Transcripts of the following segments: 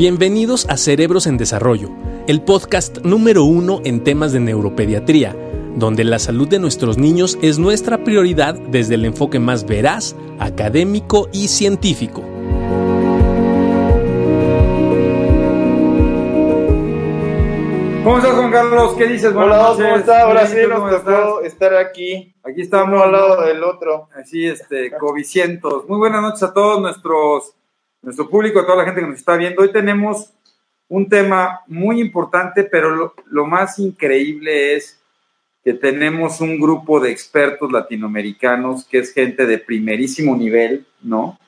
Bienvenidos a Cerebros en Desarrollo, el podcast número uno en temas de neuropediatría, donde la salud de nuestros niños es nuestra prioridad desde el enfoque más veraz, académico y científico. ¿Cómo estás, Juan Carlos? ¿Qué dices? Hola, ¿cómo estás? Ahora sí nos tocó estar aquí. Aquí estamos. Uno al lado del otro. Así, este, covicientos. Muy buenas noches a todos nuestros, nuestro público, a toda la gente que nos está viendo. Hoy tenemos un tema muy importante, pero lo, más increíble es que tenemos un grupo de expertos latinoamericanos que es gente de primerísimo nivel, ¿no?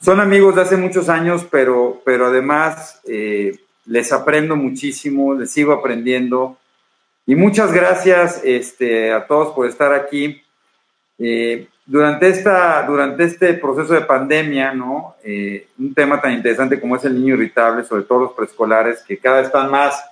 Son amigos de hace muchos años, pero, pero además eh, les aprendo muchísimo, les sigo aprendiendo. Y muchas gracias este, a todos por estar aquí. Eh, durante, esta, durante este proceso de pandemia, ¿no? Eh, un tema tan interesante como es el niño irritable, sobre todo los preescolares, que cada vez están más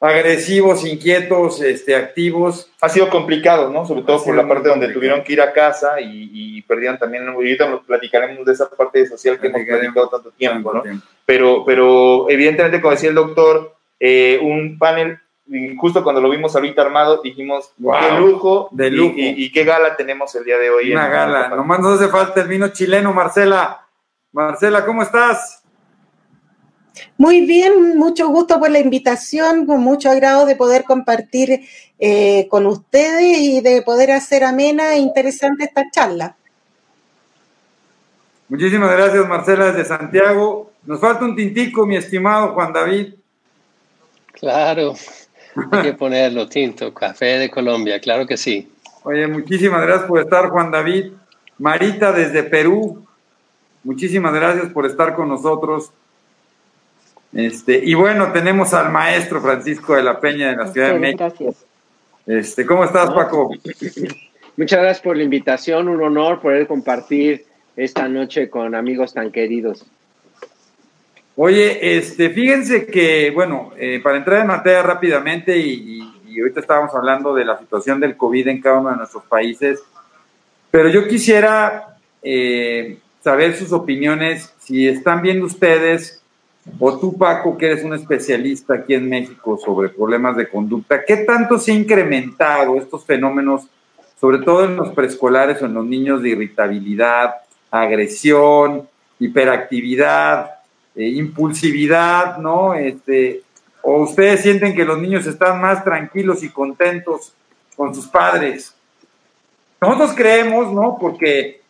agresivos, inquietos, este, activos. Ha sido complicado, ¿no? Sobre todo por la parte donde tuvieron que ir a casa y, y perdían también, ahorita nos platicaremos de esa parte social que hemos platicado tanto tiempo, ¿no? Pero, pero evidentemente, como decía el doctor, eh, un panel, y justo cuando lo vimos ahorita armado, dijimos, Wow, qué lujo, de lujo. Y, y qué gala tenemos el día de hoy. Una en- gala. Nomás nos hace falta el vino chileno, Marcela. Marcela, ¿cómo estás? Muy bien, mucho gusto por la invitación, con mucho agrado de poder compartir eh, con ustedes y de poder hacer amena e interesante esta charla. Muchísimas gracias, Marcela, desde Santiago. Nos falta un tintico, mi estimado Juan David. Claro, hay que ponerlo tinto, café de Colombia, claro que sí. Oye, muchísimas gracias por estar, Juan David. Marita, desde Perú. Muchísimas gracias por estar con nosotros. Este, y bueno, tenemos al maestro Francisco de la Peña de la Ciudad de México. Gracias. Este, ¿Cómo estás, Paco? Muchas gracias por la invitación, un honor poder compartir esta noche con amigos tan queridos. Oye, este, fíjense que, bueno, eh, para entrar en materia rápidamente, y, y- ahorita estábamos hablando de la situación del COVID en cada uno de nuestros países, pero yo quisiera eh, saber sus opiniones, si están viendo ustedes, o tú, Paco, que eres un especialista aquí en México sobre problemas de conducta, ¿qué tanto se ha incrementado estos fenómenos, sobre todo en los preescolares o en los niños de irritabilidad, agresión, hiperactividad, eh, impulsividad, ¿no? Este, o ustedes sienten que los niños están más tranquilos y contentos con sus padres. Nosotros creemos, ¿no? Porque,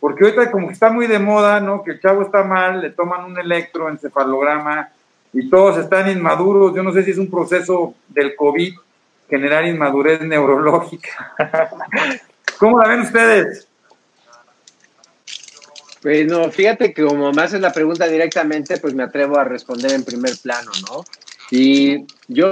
porque ahorita como que está muy de moda, ¿no? Que el chavo está mal, le toman un electroencefalograma y todos están inmaduros. Yo no sé si es un proceso del COVID generar inmadurez neurológica. ¿Cómo la ven ustedes? Pues no, fíjate que como me haces la pregunta directamente, pues me atrevo a responder en primer plano, ¿no? Y yo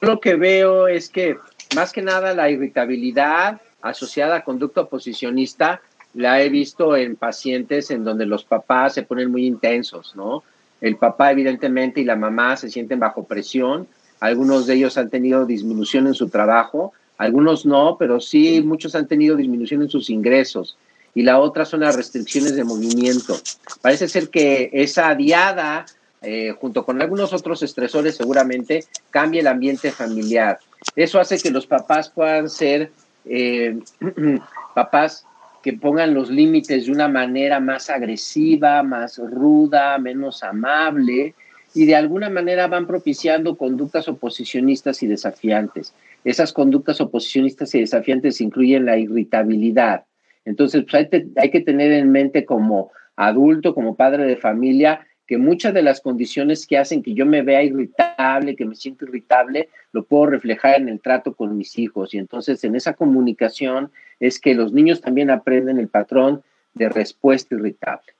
lo que veo es que más que nada la irritabilidad asociada a conducta oposicionista la he visto en pacientes en donde los papás se ponen muy intensos, ¿no? El papá evidentemente y la mamá se sienten bajo presión, algunos de ellos han tenido disminución en su trabajo, algunos no, pero sí muchos han tenido disminución en sus ingresos y la otra son las restricciones de movimiento. Parece ser que esa diada, eh, junto con algunos otros estresores, seguramente cambia el ambiente familiar. Eso hace que los papás puedan ser eh, papás que pongan los límites de una manera más agresiva, más ruda, menos amable, y de alguna manera van propiciando conductas oposicionistas y desafiantes. Esas conductas oposicionistas y desafiantes incluyen la irritabilidad, entonces, pues hay, que tener en mente como adulto, como padre de familia, que muchas de las condiciones que hacen que yo me vea irritable, que me siento irritable, lo puedo reflejar en el trato con mis hijos. Y entonces en esa comunicación es que los niños también aprenden el patrón de respuesta irritable.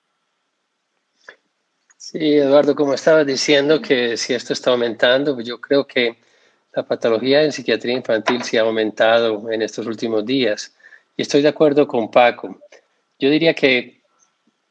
Sí, Eduardo, como estabas diciendo que si esto está aumentando, pues yo creo que la patología en psiquiatría infantil sí ha aumentado en estos últimos días. Y estoy de acuerdo con Paco. Yo diría que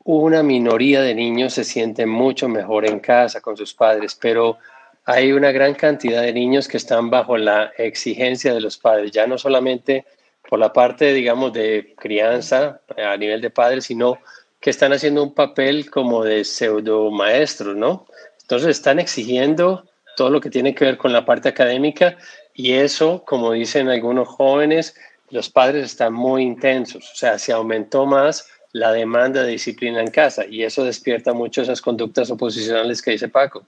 una minoría de niños se sienten mucho mejor en casa con sus padres, pero hay una gran cantidad de niños que están bajo la exigencia de los padres, ya no solamente por la parte, digamos, de crianza a nivel de padres, sino que están haciendo un papel como de pseudo maestros, ¿no? Entonces están exigiendo todo lo que tiene que ver con la parte académica y eso, como dicen algunos jóvenes, los padres están muy intensos, o sea, se aumentó más la demanda de disciplina en casa y eso despierta mucho esas conductas oposicionales que dice Paco.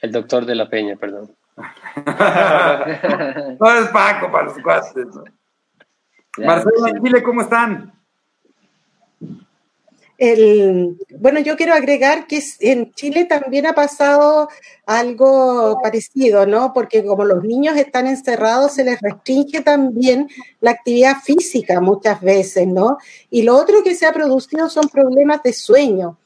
El doctor de la Peña, perdón. no es Paco para los cuates. Marcelo, dile ¿cómo están? Bueno, yo quiero agregar que en Chile también ha pasado algo parecido, ¿no? Porque como los niños están encerrados, se les restringe también la actividad física muchas veces, ¿no? Y lo otro que se ha producido son problemas de sueño,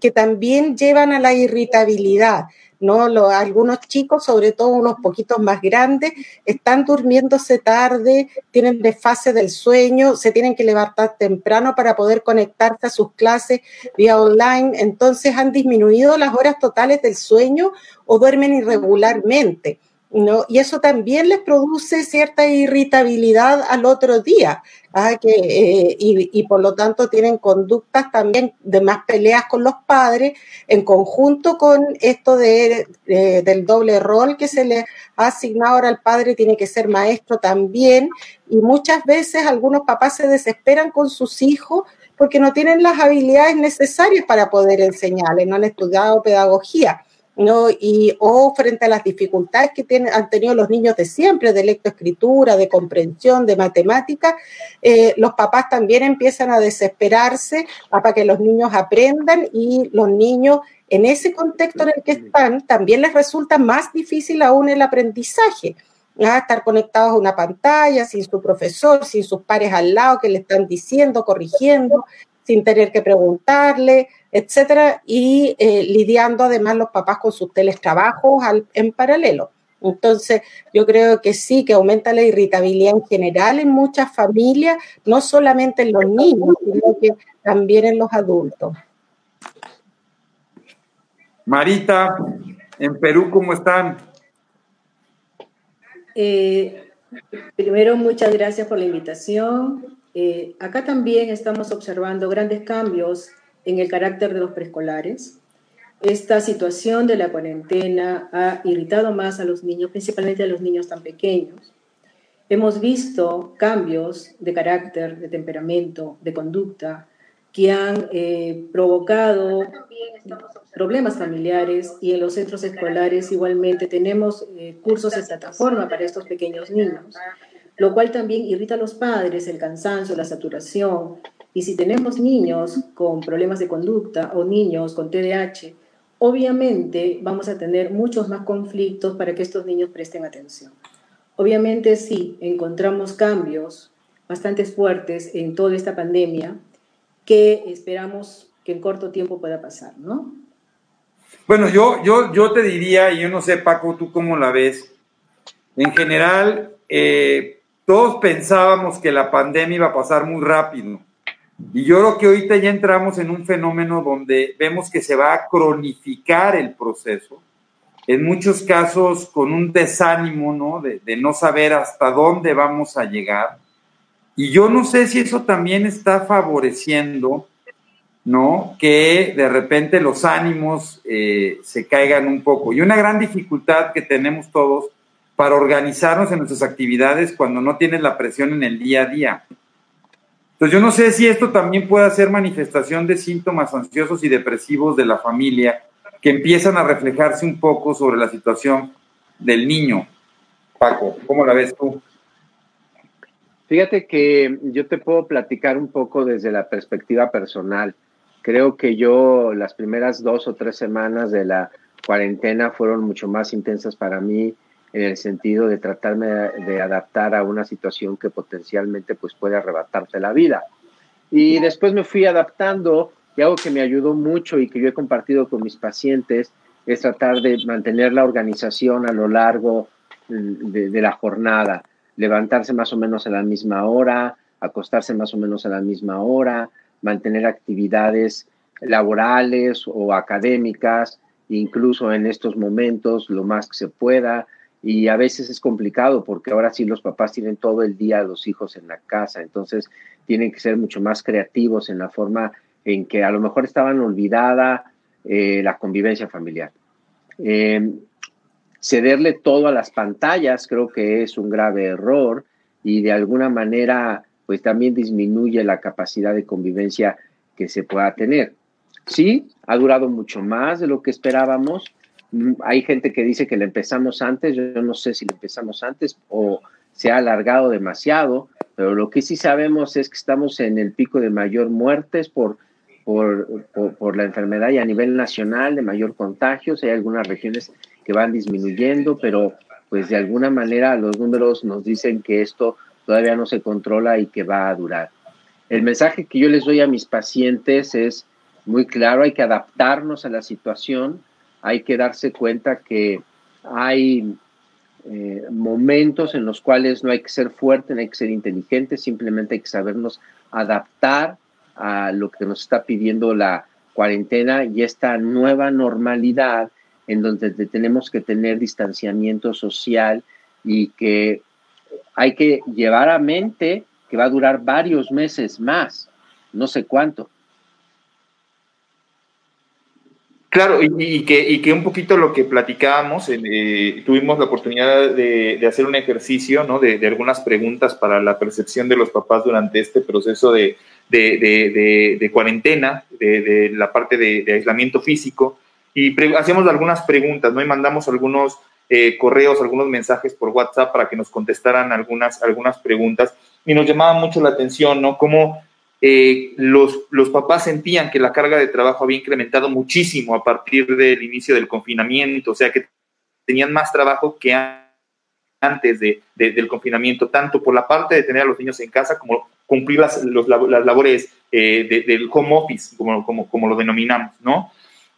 que también llevan a la irritabilidad. ¿No? algunos chicos, sobre todo unos poquitos más grandes, están durmiéndose tarde, tienen desfase del sueño, se tienen que levantar temprano para poder conectarse a sus clases vía online, entonces han disminuido las horas totales del sueño o duermen irregularmente. ¿No? Y eso también les produce cierta irritabilidad al otro día, ¿ah? que, eh, y, por lo tanto tienen conductas también de más peleas con los padres, en conjunto con esto de, del doble rol que se le ha asignado ahora al padre, tiene que ser maestro también, y muchas veces algunos papás se desesperan con sus hijos porque no tienen las habilidades necesarias para poder enseñarles, no han estudiado pedagogía. ¿No? Y, o frente a las dificultades que tienen, han tenido los niños de siempre, de lectoescritura, de comprensión, de matemática, eh, los papás también empiezan a desesperarse para que los niños aprendan y los niños en ese contexto en el que están también les resulta más difícil aún el aprendizaje. estar conectados a una pantalla, sin su profesor, sin sus pares al lado que le están diciendo, corrigiendo, sin tener que preguntarle, etcétera, y eh, lidiando además los papás con sus teletrabajos en paralelo. Entonces, yo creo que sí, que aumenta la irritabilidad en general en muchas familias, no solamente en los niños, sino que también en los adultos. Marita, en Perú, ¿cómo están? Eh, primero, muchas gracias por la invitación. Eh, acá también estamos observando grandes cambios en el carácter de los preescolares. Esta situación de la cuarentena ha irritado más a los niños, principalmente a los niños tan pequeños. Hemos visto cambios de carácter, de temperamento, de conducta que han eh, provocado problemas familiares y en los centros escolares igualmente tenemos eh, cursos de plataforma para estos pequeños niños lo cual también irrita a los padres, el cansancio, la saturación. Y si tenemos niños con problemas de conducta o niños con TDAH, obviamente vamos a tener muchos más conflictos para que estos niños presten atención. Obviamente sí, encontramos cambios bastante fuertes en toda esta pandemia que esperamos que en corto tiempo pueda pasar, ¿no? Bueno, yo, yo, yo te diría, y yo no sé, Paco, tú cómo la ves, en general, eh, todos pensábamos que la pandemia iba a pasar muy rápido. Y yo creo que ahorita ya entramos en un fenómeno donde vemos que se va a cronificar el proceso, en muchos casos con un desánimo, ¿no? De, no saber hasta dónde vamos a llegar. Y yo no sé si eso también está favoreciendo, ¿no? Que de repente los ánimos eh, se caigan un poco. Y una gran dificultad que tenemos todos para organizarnos en nuestras actividades cuando no tienes la presión en el día a día. Entonces yo no sé si esto también puede ser manifestación de síntomas ansiosos y depresivos de la familia que empiezan a reflejarse un poco sobre la situación del niño. Paco, ¿cómo la ves tú? Fíjate que yo te puedo platicar un poco desde la perspectiva personal. Creo que yo las primeras dos o tres semanas de la cuarentena fueron mucho más intensas para mí en el sentido de tratarme de adaptar a una situación que potencialmente pues puede arrebatarte la vida. Y después me fui adaptando y algo que me ayudó mucho y que yo he compartido con mis pacientes es tratar de mantener la organización a lo largo de, de la jornada, levantarse más o menos a la misma hora, acostarse más o menos a la misma hora, mantener actividades laborales o académicas, incluso en estos momentos lo más que se pueda, y a veces es complicado porque ahora sí los papás tienen todo el día a los hijos en la casa, entonces tienen que ser mucho más creativos en la forma en que a lo mejor estaban olvidada eh, la convivencia familiar. Eh, cederle todo a las pantallas creo que es un grave error y de alguna manera pues también disminuye la capacidad de convivencia que se pueda tener. Sí, ha durado mucho más de lo que esperábamos. Hay gente que dice que le empezamos antes, yo no sé si le empezamos antes o se ha alargado demasiado, pero lo que sí sabemos es que estamos en el pico de mayor muertes por, por, la enfermedad y a nivel nacional de mayor contagio. Hay algunas regiones que van disminuyendo, pero pues de alguna manera los números nos dicen que esto todavía no se controla y que va a durar. El mensaje que yo les doy a mis pacientes es muy claro, hay que adaptarnos a la situación, hay que darse cuenta que hay eh, momentos en los cuales no hay que ser fuerte, no hay que ser inteligente, simplemente hay que sabernos adaptar a lo que nos está pidiendo la cuarentena y esta nueva normalidad en donde tenemos que tener distanciamiento social y que hay que llevar a mente que va a durar varios meses más, no sé cuánto. Claro, y, que, un poquito lo que platicábamos, eh, tuvimos la oportunidad de, hacer un ejercicio, ¿no? De, algunas preguntas para la percepción de los papás durante este proceso de, de cuarentena, de, la parte de, aislamiento físico, y hacíamos algunas preguntas, ¿no? Y mandamos algunos eh, correos, algunos mensajes por WhatsApp para que nos contestaran algunas, algunas preguntas, y nos llamaba mucho la atención, ¿no? Cómo eh, los, los papás sentían que la carga de trabajo había incrementado muchísimo a partir del inicio del confinamiento, o sea que tenían más trabajo que antes de, del confinamiento, tanto por la parte de tener a los niños en casa como cumplir las, las labores eh, del home office, como, como, como lo denominamos, ¿no?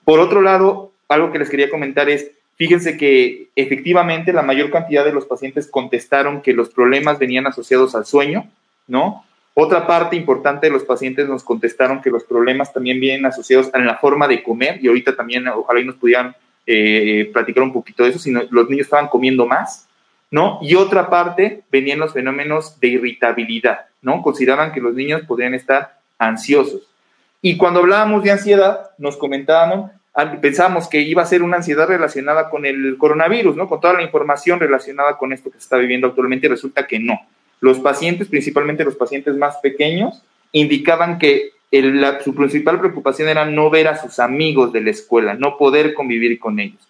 Por otro lado, algo que les quería comentar es, fíjense que efectivamente la mayor cantidad de los pacientes contestaron que los problemas venían asociados al sueño, ¿no? Otra parte importante de los pacientes nos contestaron que los problemas también vienen asociados a la forma de comer y ahorita también ojalá y nos pudieran eh, platicar un poquito de eso, si los niños estaban comiendo más, ¿no? Y otra parte venían los fenómenos de irritabilidad, ¿no? Consideraban que los niños podrían estar ansiosos. Y cuando hablábamos de ansiedad, nos comentábamos, pensábamos que iba a ser una ansiedad relacionada con el coronavirus, ¿no? Con toda la información relacionada con esto que se está viviendo actualmente, resulta que no los pacientes, principalmente los pacientes más pequeños, indicaban que su principal preocupación era no ver a sus amigos de la escuela, no poder convivir con ellos.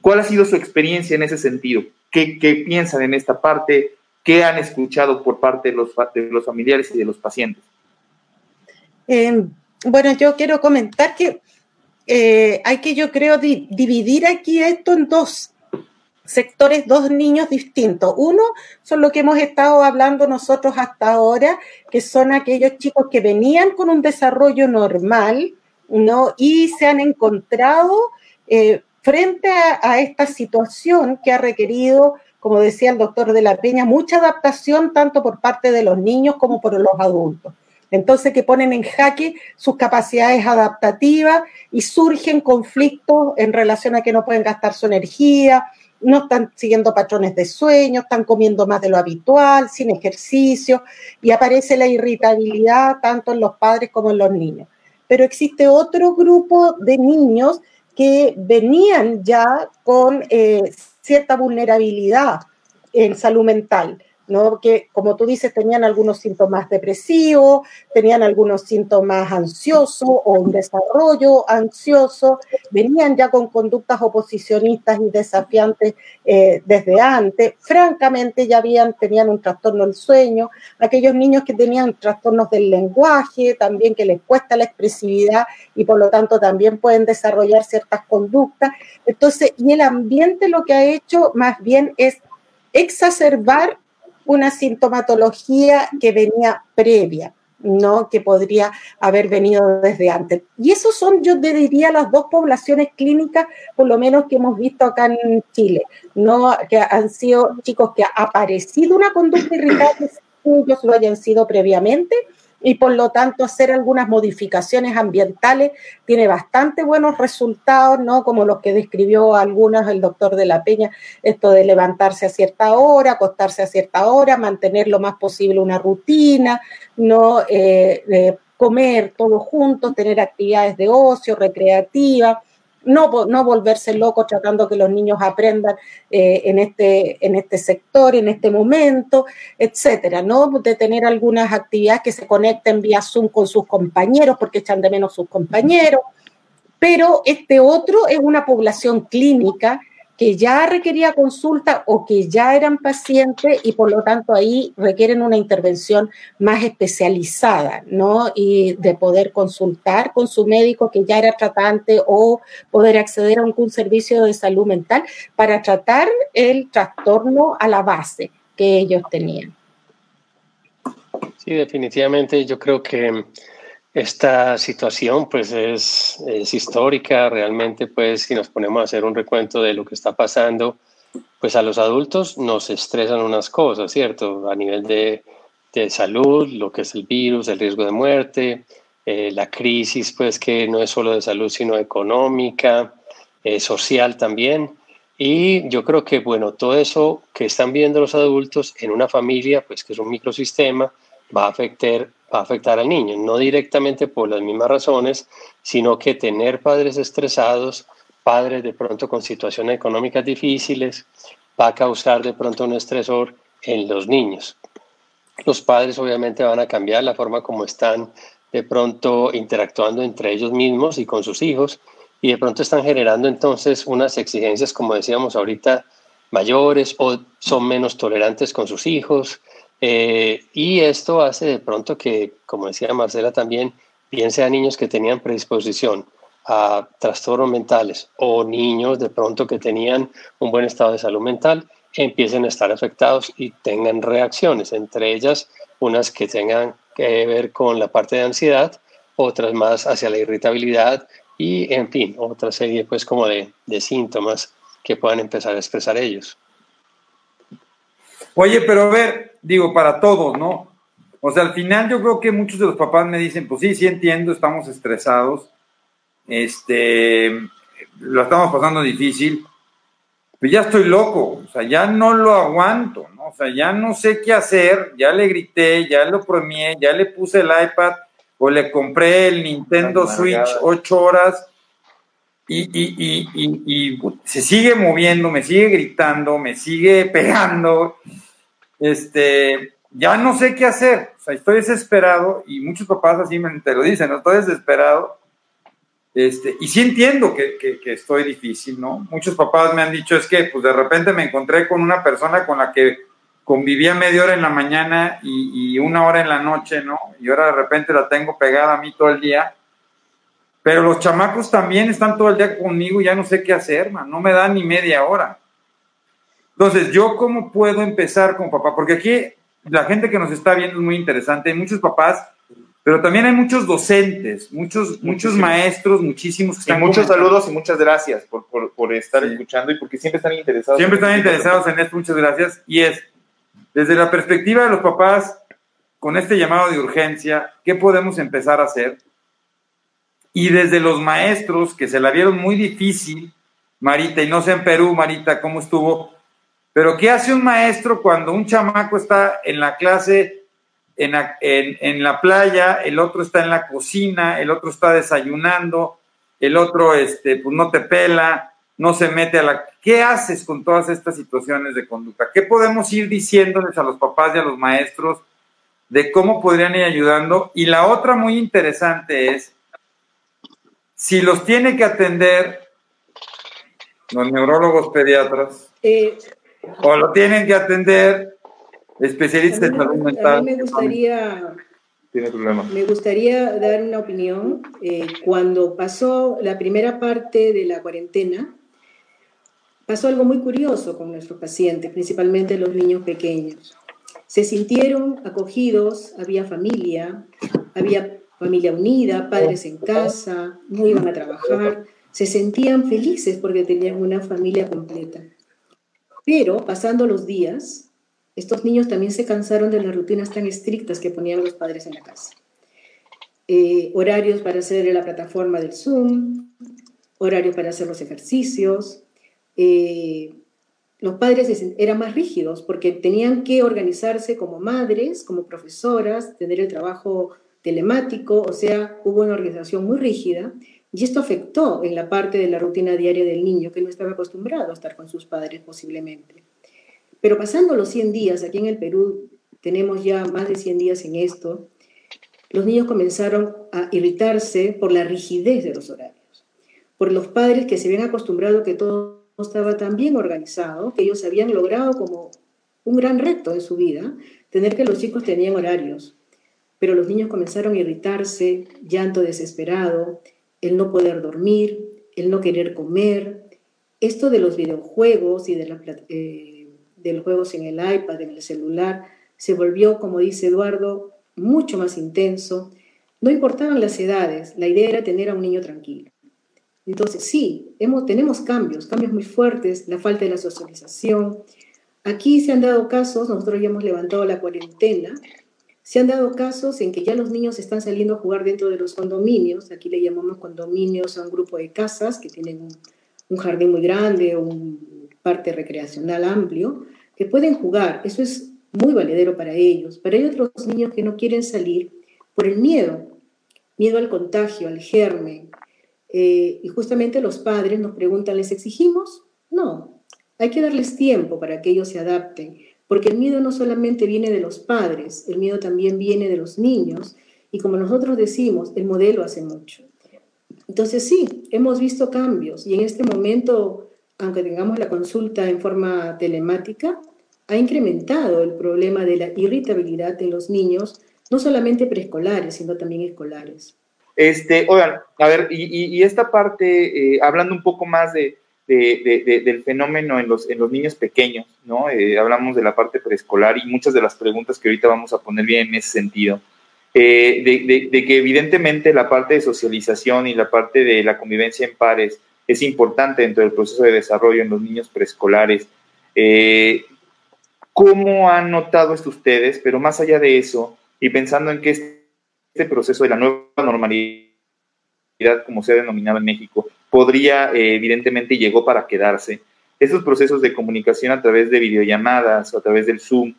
¿Cuál ha sido su experiencia en ese sentido? ¿Qué, piensan en esta parte? ¿Qué han escuchado por parte de los, familiares y de los pacientes? Em, bueno, yo quiero comentar que eh, hay que, yo creo, dividir aquí esto en dos sectores, dos niños distintos. Uno son lo que hemos estado hablando nosotros hasta ahora, que son aquellos chicos que venían con un desarrollo normal, ¿no? Y se han encontrado eh, frente a, esta situación que ha requerido, como decía el doctor de la Peña, mucha adaptación tanto por parte de los niños como por los adultos. Entonces, que ponen en jaque sus capacidades adaptativas y surgen conflictos en relación a que no pueden gastar su energía, no están siguiendo patrones de sueño, están comiendo más de lo habitual, sin ejercicio, y aparece la irritabilidad tanto en los padres como en los niños. Pero existe otro grupo de niños que venían ya con eh, cierta vulnerabilidad en salud mental ¿no? Que, como tú dices, tenían algunos síntomas depresivos, tenían algunos síntomas ansiosos o un desarrollo ansioso, venían ya con conductas oposicionistas y desafiantes eh, desde antes. Francamente, ya habían, tenían un trastorno del sueño, aquellos niños que tenían trastornos del lenguaje, también que les cuesta la expresividad y por lo tanto también pueden desarrollar ciertas conductas. Entonces, y el ambiente lo que ha hecho más bien es exacerbar una sintomatología que venía previa, ¿no? Que podría haber venido desde antes. Y esos son, yo diría, las dos poblaciones clínicas, por lo menos que hemos visto acá en Chile, ¿no? Que han sido chicos que ha aparecido una conducta irritable, ellos lo hayan sido previamente, y por lo tanto hacer algunas modificaciones ambientales tiene bastante buenos resultados, ¿no? Como los que describió algunas el doctor de la Peña, esto de levantarse a cierta hora, acostarse a cierta hora, mantener lo más posible una rutina, ¿no? Eh, comer todos juntos, tener actividades de ocio, recreativa, no, no volverse loco tratando que los niños aprendan eh, en, este, en este sector, en este momento, etcétera, ¿no? De tener algunas actividades que se conecten vía Zoom con sus compañeros, porque echan de menos sus compañeros. Pero este otro es una población clínica que ya requería consulta o que ya eran pacientes y por lo tanto ahí requieren una intervención más especializada, ¿no? Y de poder consultar con su médico que ya era tratante o poder acceder a algún servicio de salud mental para tratar el trastorno a la base que ellos tenían. Sí, definitivamente yo creo que esta situación pues es, histórica, realmente pues si nos ponemos a hacer un recuento de lo que está pasando, pues a los adultos nos estresan unas cosas, ¿cierto? A nivel de, salud, lo que es el virus, el riesgo de muerte, eh, la crisis pues que no es solo de salud sino económica, eh, social también. Y yo creo que bueno, todo eso que están viendo los adultos en una familia, pues que es un microsistema, va a afectar, a afectar al niño, no directamente por las mismas razones, sino que tener padres estresados, padres de pronto con situaciones económicas difíciles, va a causar de pronto un estresor en los niños. Los padres obviamente van a cambiar la forma como están de pronto interactuando entre ellos mismos y con sus hijos y de pronto están generando entonces unas exigencias, como decíamos ahorita, mayores o son menos tolerantes con sus hijos, eh, y esto hace de pronto que, como decía Marcela también, bien sean niños que tenían predisposición a trastornos mentales o niños de pronto que tenían un buen estado de salud mental, empiecen a estar afectados y tengan reacciones, entre ellas unas que tengan que ver con la parte de ansiedad, otras más hacia la irritabilidad y, en fin, otra serie pues como de, de síntomas que puedan empezar a expresar ellos. Oye, pero a ver, digo, para todos, ¿no? O sea, al final yo creo que muchos de los papás me dicen, pues sí, sí entiendo, estamos estresados, este, lo estamos pasando difícil, pero ya estoy loco, o sea, ya no lo aguanto, ¿no? O sea, ya no sé qué hacer, ya le grité, ya lo premié, ya le puse el iPad o le compré el Nintendo Switch ocho horas y, y, y, y, se sigue moviendo, me sigue gritando, me sigue pegando este, ya no sé qué hacer, o sea, estoy desesperado y muchos papás así me, lo dicen, ¿no? estoy desesperado. Este, y sí entiendo que, que, estoy difícil, ¿no? Muchos papás me han dicho, es que pues de repente me encontré con una persona con la que convivía media hora en la mañana y, y, una hora en la noche, ¿no? Y ahora de repente la tengo pegada a mí todo el día. Pero los chamacos también están todo el día conmigo y ya no sé qué hacer, man. no me dan ni media hora. Entonces, ¿yo cómo puedo empezar con papá? Porque aquí la gente que nos está viendo es muy interesante, hay muchos papás, pero también hay muchos docentes, muchos, muchos maestros, muchísimos. Que muchos saludos y muchas gracias por, por, estar escuchando y porque siempre están interesados. Siempre están interesados en esto, muchas gracias. Y es, desde la perspectiva de los papás, con este llamado de urgencia, ¿qué podemos empezar a hacer? Y desde los maestros, que se la vieron muy difícil, Marita, y no sé en Perú, Marita, cómo estuvo, pero ¿qué hace un maestro cuando un chamaco está en la clase, en la, playa, el otro está en la cocina, el otro está desayunando, el otro este, pues no te pela, no se mete a la... ¿Qué haces con todas estas situaciones de conducta? ¿Qué podemos ir diciéndoles a los papás y a los maestros de cómo podrían ir ayudando? Y la otra muy interesante es, si los tiene que atender los neurólogos pediatras, eh, o lo tienen que atender especialistas en salud mental. A mí me gustaría, Tiene problema. me gustaría dar una opinión. Eh, cuando pasó la primera parte de la cuarentena, pasó algo muy curioso con nuestros pacientes, principalmente los niños pequeños. Se sintieron acogidos, había familia, había familia unida, padres en casa, no iban a trabajar, se sentían felices porque tenían una familia completa. Pero pasando los días, estos niños también se cansaron de las rutinas tan estrictas que ponían los padres en la casa. Eh, horarios para hacer la plataforma del Zoom, horarios para hacer los ejercicios. Eh, los padres eran más rígidos porque tenían que organizarse como madres, como profesoras, tener el trabajo telemático, o sea, hubo una organización muy rígida y esto afectó en la parte de la rutina diaria del niño que no estaba acostumbrado a estar con sus padres posiblemente. Pero pasando los 100 días, aquí en el Perú tenemos ya más de 100 días en esto, los niños comenzaron a irritarse por la rigidez de los horarios, por los padres que se habían acostumbrado que todo estaba tan bien organizado, que ellos habían logrado como un gran reto en su vida, tener que los chicos tenían horarios. Pero los niños comenzaron a irritarse, llanto desesperado, el no poder dormir, el no querer comer. Esto de los videojuegos y de, la, eh, los juegos en el iPad, en el celular, se volvió, como dice Eduardo, mucho más intenso. No importaban las edades, la idea era tener a un niño tranquilo. Entonces, sí, hemos, tenemos cambios, cambios muy fuertes, la falta de la socialización. Aquí se han dado casos, nosotros ya hemos levantado la cuarentena, se han dado casos en que ya los niños están saliendo a jugar dentro de los condominios, aquí le llamamos condominios a un grupo de casas que tienen un, jardín muy grande, un parte recreacional amplio, que pueden jugar. Eso es muy valedero para ellos. Pero hay otros niños que no quieren salir por el miedo, miedo al contagio, al germen. Eh, y justamente los padres nos preguntan, ¿les exigimos? No, hay que darles tiempo para que ellos se adapten, porque el miedo no solamente viene de los padres, el miedo también viene de los niños. Y como nosotros decimos, el modelo hace mucho. Entonces sí, hemos visto cambios y en este momento, aunque tengamos la consulta en forma telemática, ha incrementado el problema de la irritabilidad en los niños, no solamente preescolares, sino también escolares. Este, oigan, a ver, y, esta parte, eh, hablando un poco más de, del fenómeno en los, en los niños pequeños, ¿no? Eh, hablamos de la parte preescolar y muchas de las preguntas que ahorita vamos a poner bien en ese sentido. Eh, de, que evidentemente la parte de socialización y la parte de la convivencia en pares es importante dentro del proceso de desarrollo en los niños preescolares. ¿Cómo han notado esto ustedes? Pero más allá de eso, y pensando en que este proceso de la nueva normalidad, como se ha denominado en México, podría, eh, evidentemente, llegó para quedarse. Esos procesos de comunicación a través de videollamadas o a través del Zoom,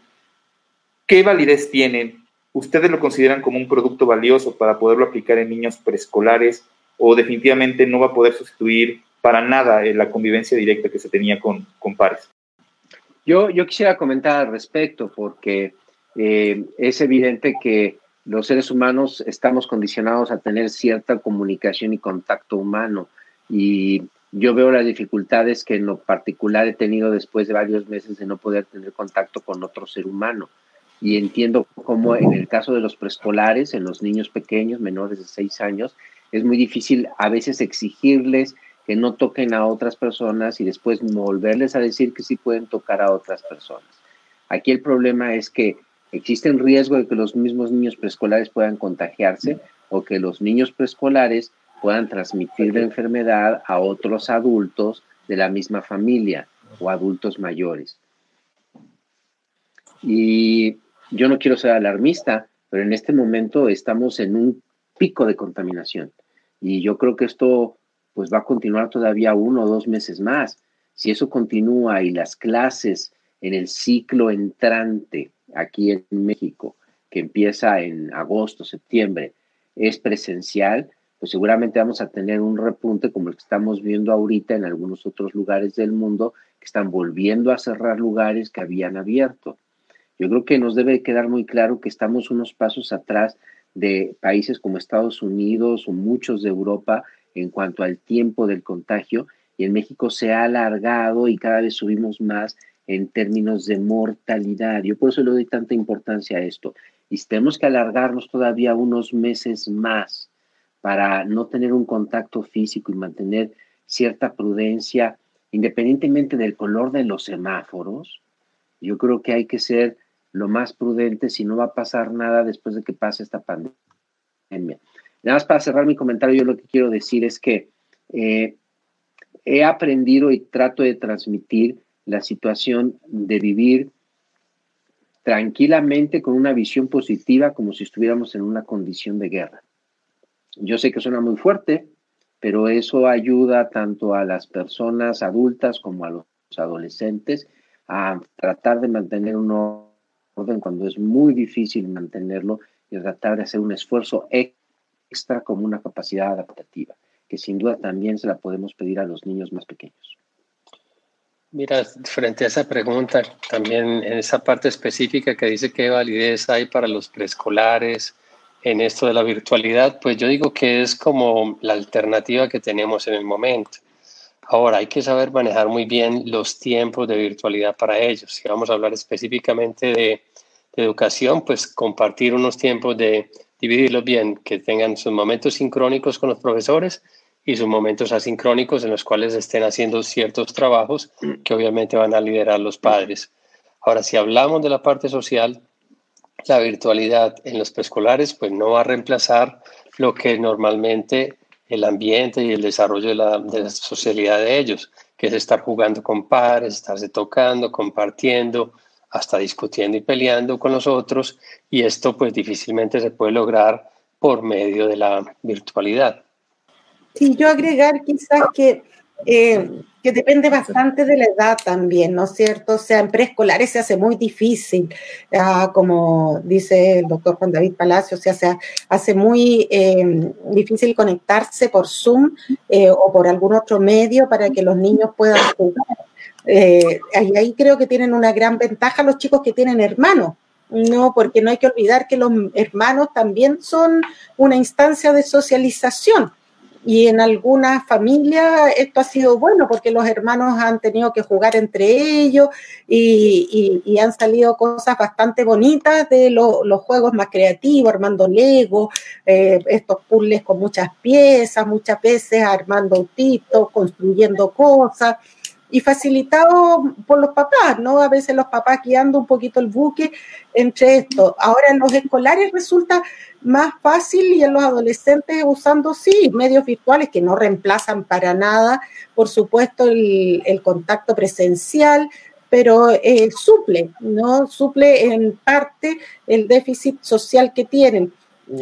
¿qué validez tienen? ¿Ustedes lo consideran como un producto valioso para poderlo aplicar en niños preescolares o definitivamente no va a poder sustituir para nada eh, la convivencia directa que se tenía con, con pares? Yo, quisiera comentar al respecto porque eh, es evidente que los seres humanos estamos condicionados a tener cierta comunicación y contacto humano y yo veo las dificultades que en lo particular he tenido después de varios meses de no poder tener contacto con otro ser humano. Y entiendo cómo en el caso de los preescolares, en los niños pequeños, menores de seis años, es muy difícil a veces exigirles que no toquen a otras personas y después volverles a decir que sí pueden tocar a otras personas. Aquí el problema es que existe el riesgo de que los mismos niños preescolares puedan contagiarse o que los niños preescolares puedan transmitir la enfermedad a otros adultos de la misma familia o adultos mayores. Y yo no quiero ser alarmista, pero en este momento estamos en un pico de contaminación. Y yo creo que esto pues va a continuar todavía uno o dos meses más. Si eso continúa y las clases en el ciclo entrante aquí en México, que empieza en agosto, septiembre, es presencial, pues seguramente vamos a tener un repunte como el que estamos viendo ahorita en algunos otros lugares del mundo que están volviendo a cerrar lugares que habían abierto. Yo creo que nos debe quedar muy claro que estamos unos pasos atrás de países como Estados Unidos o muchos de Europa en cuanto al tiempo del contagio y en México se ha alargado y cada vez subimos más en términos de mortalidad. Yo por eso le doy tanta importancia a esto. Y tenemos que alargarnos todavía unos meses más para no tener un contacto físico y mantener cierta prudencia, independientemente del color de los semáforos. Yo creo que hay que ser lo más prudente si no va a pasar nada después de que pase esta pandemia. Nada más para cerrar mi comentario, yo lo que quiero decir es que eh, he aprendido y trato de transmitir la situación de vivir tranquilamente con una visión positiva como si estuviéramos en una condición de guerra. Yo sé que suena muy fuerte, pero eso ayuda tanto a las personas adultas como a los adolescentes a tratar de mantener un orden cuando es muy difícil mantenerlo y tratar de hacer un esfuerzo extra como una capacidad adaptativa, que sin duda también se la podemos pedir a los niños más pequeños. Mira, frente a esa pregunta, también en esa parte específica que dice qué validez hay para los preescolares en esto de la virtualidad, pues yo digo que es como la alternativa que tenemos en el momento. Ahora, hay que saber manejar muy bien los tiempos de virtualidad para ellos. Si vamos a hablar específicamente de, educación, pues compartir unos tiempos de dividirlos bien, que tengan sus momentos sincrónicos con los profesores y sus momentos asincrónicos en los cuales estén haciendo ciertos trabajos que obviamente van a liderar los padres. Ahora, si hablamos de la parte social, la virtualidad en los preescolares pues no va a reemplazar lo que normalmente el ambiente y el desarrollo de la, de la socialidad de ellos, que es estar jugando con pares, estarse tocando, compartiendo, hasta discutiendo y peleando con los otros, y esto pues difícilmente se puede lograr por medio de la virtualidad. Sí, yo agregar quizás que, eh, que depende bastante de la edad también, ¿no es cierto? O sea, en preescolares se hace muy difícil, uh, como dice el doctor Juan David Palacio, o sea, se hace muy eh, difícil conectarse por Zoom eh, o por algún otro medio para que los niños puedan jugar. Eh, ahí, ahí creo que tienen una gran ventaja los chicos que tienen hermanos, no, porque no hay que olvidar que los hermanos también son una instancia de socialización y en algunas familias esto ha sido bueno porque los hermanos han tenido que jugar entre ellos y, y, han salido cosas bastante bonitas de lo, los juegos más creativos, armando Lego, eh, estos puzzles con muchas piezas, muchas veces armando autitos, construyendo cosas y facilitado por los papás, ¿no? A veces los papás guiando un poquito el buque entre esto. Ahora en los escolares resulta más fácil y en los adolescentes usando, sí, medios virtuales que no reemplazan para nada, por supuesto, el, el contacto presencial, pero eh, suple, ¿no? Suple en parte el déficit social que tienen.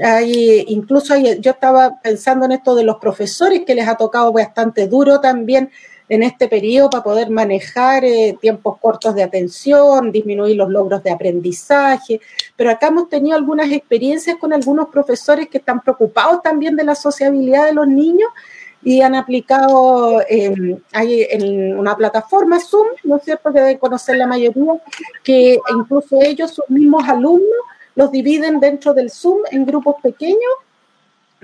Hay, incluso hay, yo estaba pensando en esto de los profesores que les ha tocado bastante duro también en este periodo para poder manejar eh, tiempos cortos de atención, disminuir los logros de aprendizaje, pero acá hemos tenido algunas experiencias con algunos profesores que están preocupados también de la sociabilidad de los niños y han aplicado hay en una plataforma Zoom, ¿no es cierto?, que deben conocer la mayoría, que incluso ellos, sus mismos alumnos, los dividen dentro del Zoom en grupos pequeños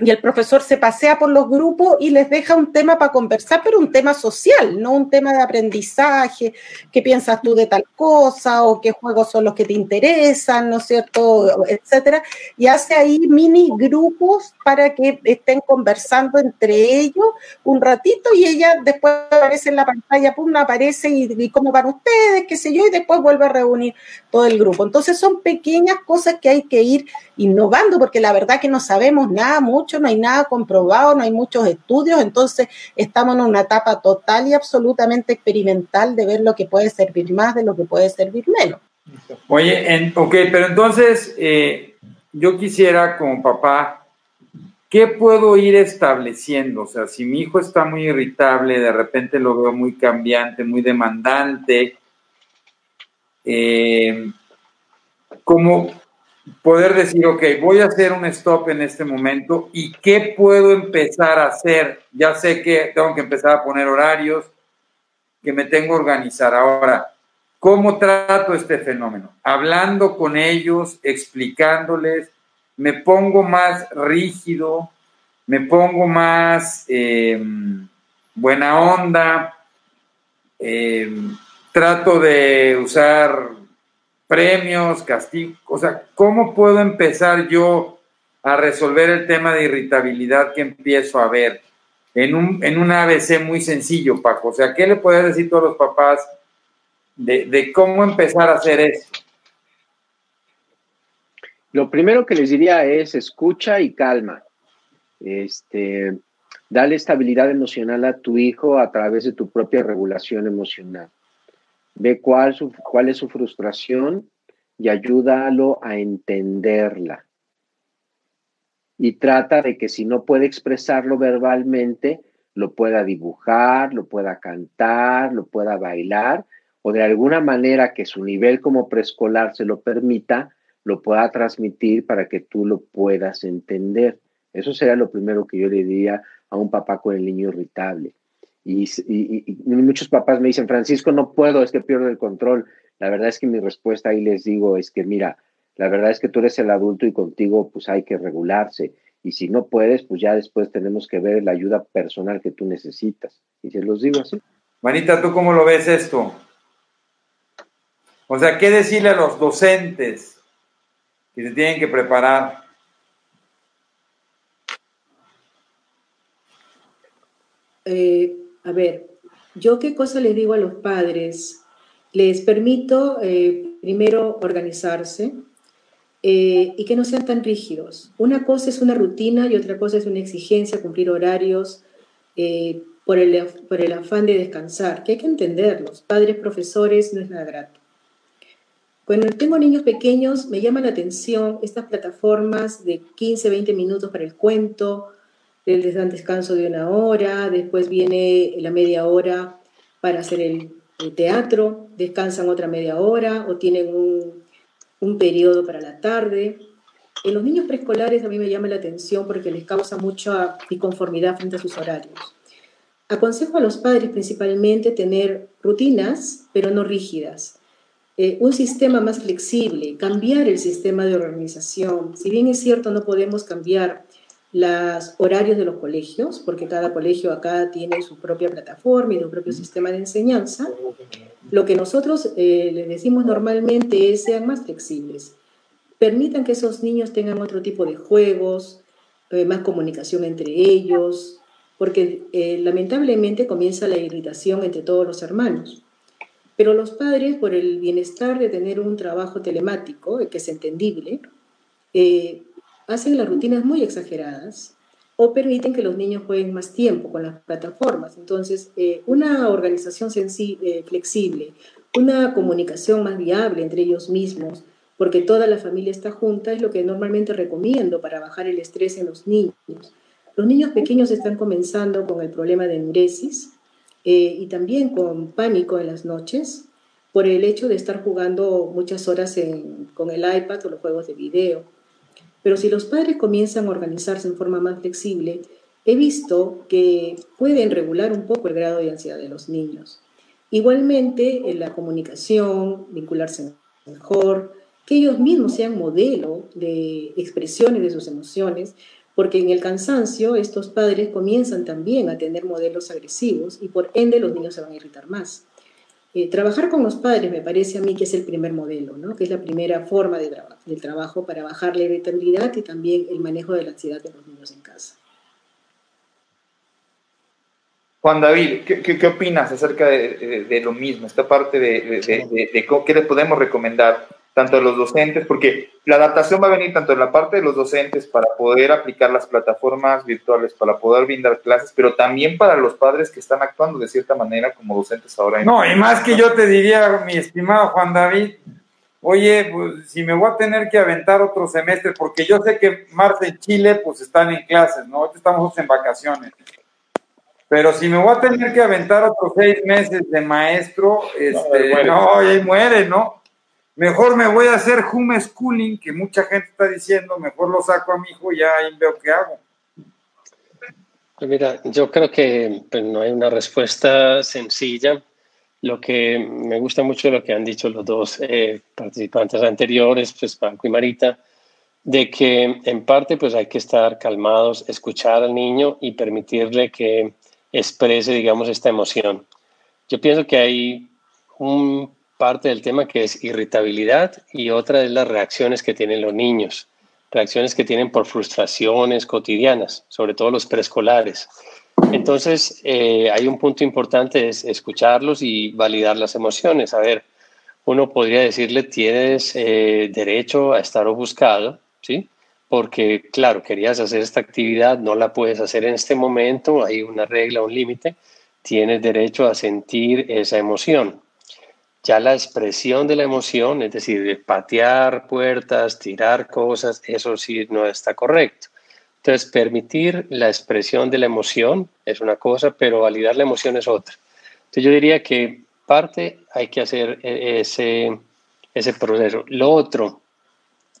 y el profesor se pasea por los grupos y les deja un tema para conversar, pero un tema social, no un tema de aprendizaje, qué piensas tú de tal cosa o qué juegos son los que te interesan, ¿no es cierto?, etcétera. Y hace ahí mini grupos para que estén conversando entre ellos un ratito y ella después aparece en la pantalla, pum, aparece y, y cómo van ustedes, qué sé yo, y después vuelve a reunir todo el grupo. Entonces son pequeñas cosas que hay que ir innovando porque la verdad que no sabemos nada no hay nada comprobado, no hay muchos estudios, entonces estamos en una etapa total y absolutamente experimental de ver lo que puede servir más de lo que puede servir menos. Oye, en, ok, pero entonces eh, yo quisiera como papá, ¿qué puedo ir estableciendo? O sea, si mi hijo está muy irritable, de repente lo veo muy cambiante, muy demandante, eh, ¿cómo, poder decir, ok, voy a hacer un stop en este momento y qué puedo empezar a hacer. Ya sé que tengo que empezar a poner horarios, que me tengo que organizar. Ahora, ¿cómo trato este fenómeno? Hablando con ellos, explicándoles, me pongo más rígido, me pongo más eh, buena onda, eh, trato de usar premios, castigos, o sea, ¿cómo puedo empezar yo a resolver el tema de irritabilidad que empiezo a ver en un, en un ABC muy sencillo, Paco? O sea, ¿qué le puedes decir a todos los papás de, de cómo empezar a hacer esto? Lo primero que les diría es escucha y calma. Este, dale estabilidad emocional a tu hijo a través de tu propia regulación emocional. Ve cuál, su, cuál es su frustración y ayúdalo a entenderla. Y trata de que si no puede expresarlo verbalmente, lo pueda dibujar, lo pueda cantar, lo pueda bailar, o de alguna manera que su nivel como preescolar se lo permita, lo pueda transmitir para que tú lo puedas entender. Eso sería lo primero que yo le diría a un papá con el niño irritable. Y, muchos papás me dicen, Francisco, no puedo, es que pierdo el control. La verdad es que mi respuesta ahí les digo es que, mira, la verdad es que tú eres el adulto y contigo pues hay que regularse. Y si no puedes, pues ya después tenemos que ver la ayuda personal que tú necesitas. Y se los digo así. Manita, ¿tú cómo lo ves esto? O sea, ¿qué decirle a los docentes que se tienen que preparar? Eh, a ver, yo qué cosa les digo a los padres. Les permito eh, primero organizarse eh, y que no sean tan rígidos. Una cosa es una rutina y otra cosa es una exigencia, cumplir horarios por, el, por el afán de descansar, que hay que entenderlos. Padres, profesores, no es nada grato. Cuando tengo niños pequeños, me llama la atención estas plataformas de 15, 20 minutos para el cuento, les dan descanso de una hora, después viene la media hora para hacer el, teatro, descansan otra media hora o tienen un, un periodo para la tarde. En los niños preescolares a mí me llama la atención porque les causa mucha inconformidad frente a sus horarios. Aconsejo a los padres principalmente tener rutinas, pero no rígidas. Eh, un sistema más flexible, cambiar el sistema de organización. Si bien es cierto, no podemos cambiar los horarios de los colegios, porque cada colegio acá tiene su propia plataforma y su propio sistema de enseñanza, lo que nosotros eh, les decimos normalmente es sean más flexibles. Permitan que esos niños tengan otro tipo de juegos, eh, más comunicación entre ellos, porque lamentablemente comienza la irritación entre todos los hermanos. Pero los padres, por el bienestar de tener un trabajo telemático, que es entendible, eh, hacen las rutinas muy exageradas o permiten que los niños jueguen más tiempo con las plataformas. Entonces, eh, una organización eh, flexible, una comunicación más viable entre ellos mismos, porque toda la familia está junta, es lo que normalmente recomiendo para bajar el estrés en los niños. Los niños pequeños están comenzando con el problema de enuresis, eh, y también con pánico en las noches por el hecho de estar jugando muchas horas con el iPad o los juegos de video. Pero si los padres comienzan a organizarse en forma más flexible, he visto que pueden regular un poco el grado de ansiedad de los niños. Igualmente, en la comunicación, vincularse mejor, que ellos mismos sean modelo de expresiones de sus emociones, porque en el cansancio estos padres comienzan también a tener modelos agresivos y por ende los niños se van a irritar más. Eh, trabajar con los padres me parece a mí que es el primer modelo, ¿no? que es la primera forma de del trabajo para bajar la irritabilidad y también el manejo de la ansiedad de los niños en casa. Juan David, ¿qué, opinas acerca de, lo mismo, esta parte de, qué le podemos recomendar tanto a los docentes, porque la adaptación va a venir tanto en la parte de los docentes para poder aplicar las plataformas virtuales, para poder brindar clases, pero también para los padres que están actuando de cierta manera como docentes ahora. no, y más que yo te diría, mi estimado Juan David, oye, pues si me voy a tener que aventar otro semestre, porque yo sé que marzo en Chile pues están en clases, ¿no? Estamos en vacaciones. Pero si me voy a tener que aventar otros seis meses de maestro, este, no, ahí muere, ¿no? Mejor me voy a hacer homeschooling, que mucha gente está diciendo, mejor lo saco a mi hijo y ahí veo qué hago. Mira, yo creo que pues, no hay una respuesta sencilla. Lo que me gusta mucho de lo que han dicho los dos eh, participantes anteriores, pues Franco y Marita, de que en parte pues hay que estar calmados, escuchar al niño y permitirle que exprese, digamos, esta emoción. Yo pienso que hay un parte del tema que es irritabilidad y otra es las reacciones que tienen los niños, reacciones que tienen por frustraciones cotidianas, sobre todo los preescolares. Entonces, eh, hay un punto importante, es escucharlos y validar las emociones. A ver, uno podría decirle, tienes eh, derecho a estar ofuscado, ¿sí? Porque, claro, querías hacer esta actividad, no la puedes hacer en este momento, hay una regla, un límite, tienes derecho a sentir esa emoción ya la expresión de la emoción, es decir, patear puertas, tirar cosas, eso sí no está correcto. Entonces, permitir la expresión de la emoción es una cosa, pero validar la emoción es otra. Entonces, yo diría que parte hay que hacer e-, ese, ese proceso. Lo otro,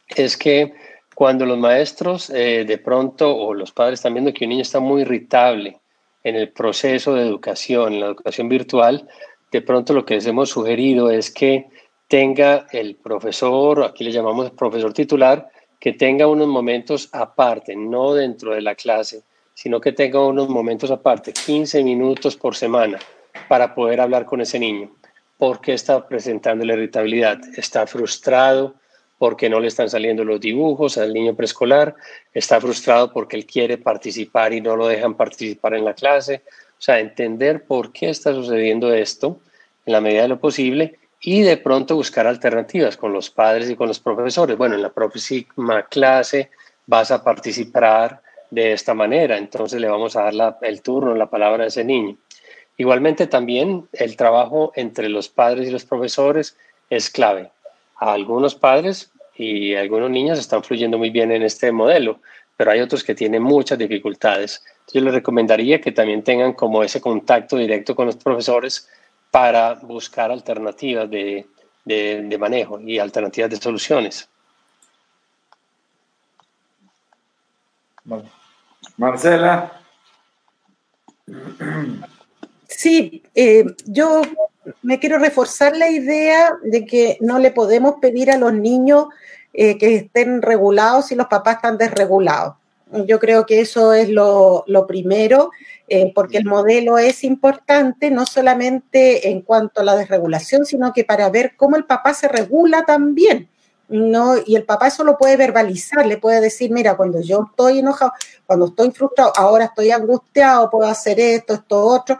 es que cuando los maestros eh, de pronto o los padres están viendo que un niño está muy irritable en el proceso de educación, en la educación virtual, de pronto lo que les hemos sugerido es que tenga el profesor, aquí le llamamos profesor titular, que tenga unos momentos aparte, no dentro de la clase, sino que tenga unos momentos aparte, 15 minutos por semana, para poder hablar con ese niño. ¿Por qué está presentando la irritabilidad? ¿Está frustrado? porque no le están saliendo los dibujos al niño preescolar, está frustrado porque él quiere participar y no lo dejan participar en la clase. O sea, entender por qué está sucediendo esto en la medida de lo posible y de pronto buscar alternativas con los padres y con los profesores. Bueno, en la próxima clase vas a participar de esta manera, entonces le vamos a dar el turno, la palabra a ese niño. Igualmente también el trabajo entre los padres y los profesores es clave. A algunos padres y algunos niños están fluyendo muy bien en este modelo, pero hay otros que tienen muchas dificultades. Yo les recomendaría que también tengan como ese contacto directo con los profesores para buscar alternativas de, de, manejo y alternativas de soluciones. Marcela. Sí, eh, yo me quiero reforzar la idea de que no le podemos pedir a los niños eh, que estén regulados si los papás están desregulados. Yo creo que eso es lo, primero, eh, porque el modelo es importante, no solamente en cuanto a la desregulación, sino que para ver cómo el papá se regula también. No, y el papá eso lo puede verbalizar, le puede decir, mira, cuando yo estoy enojado, cuando estoy frustrado, ahora estoy angustiado, puedo hacer esto, esto, otro,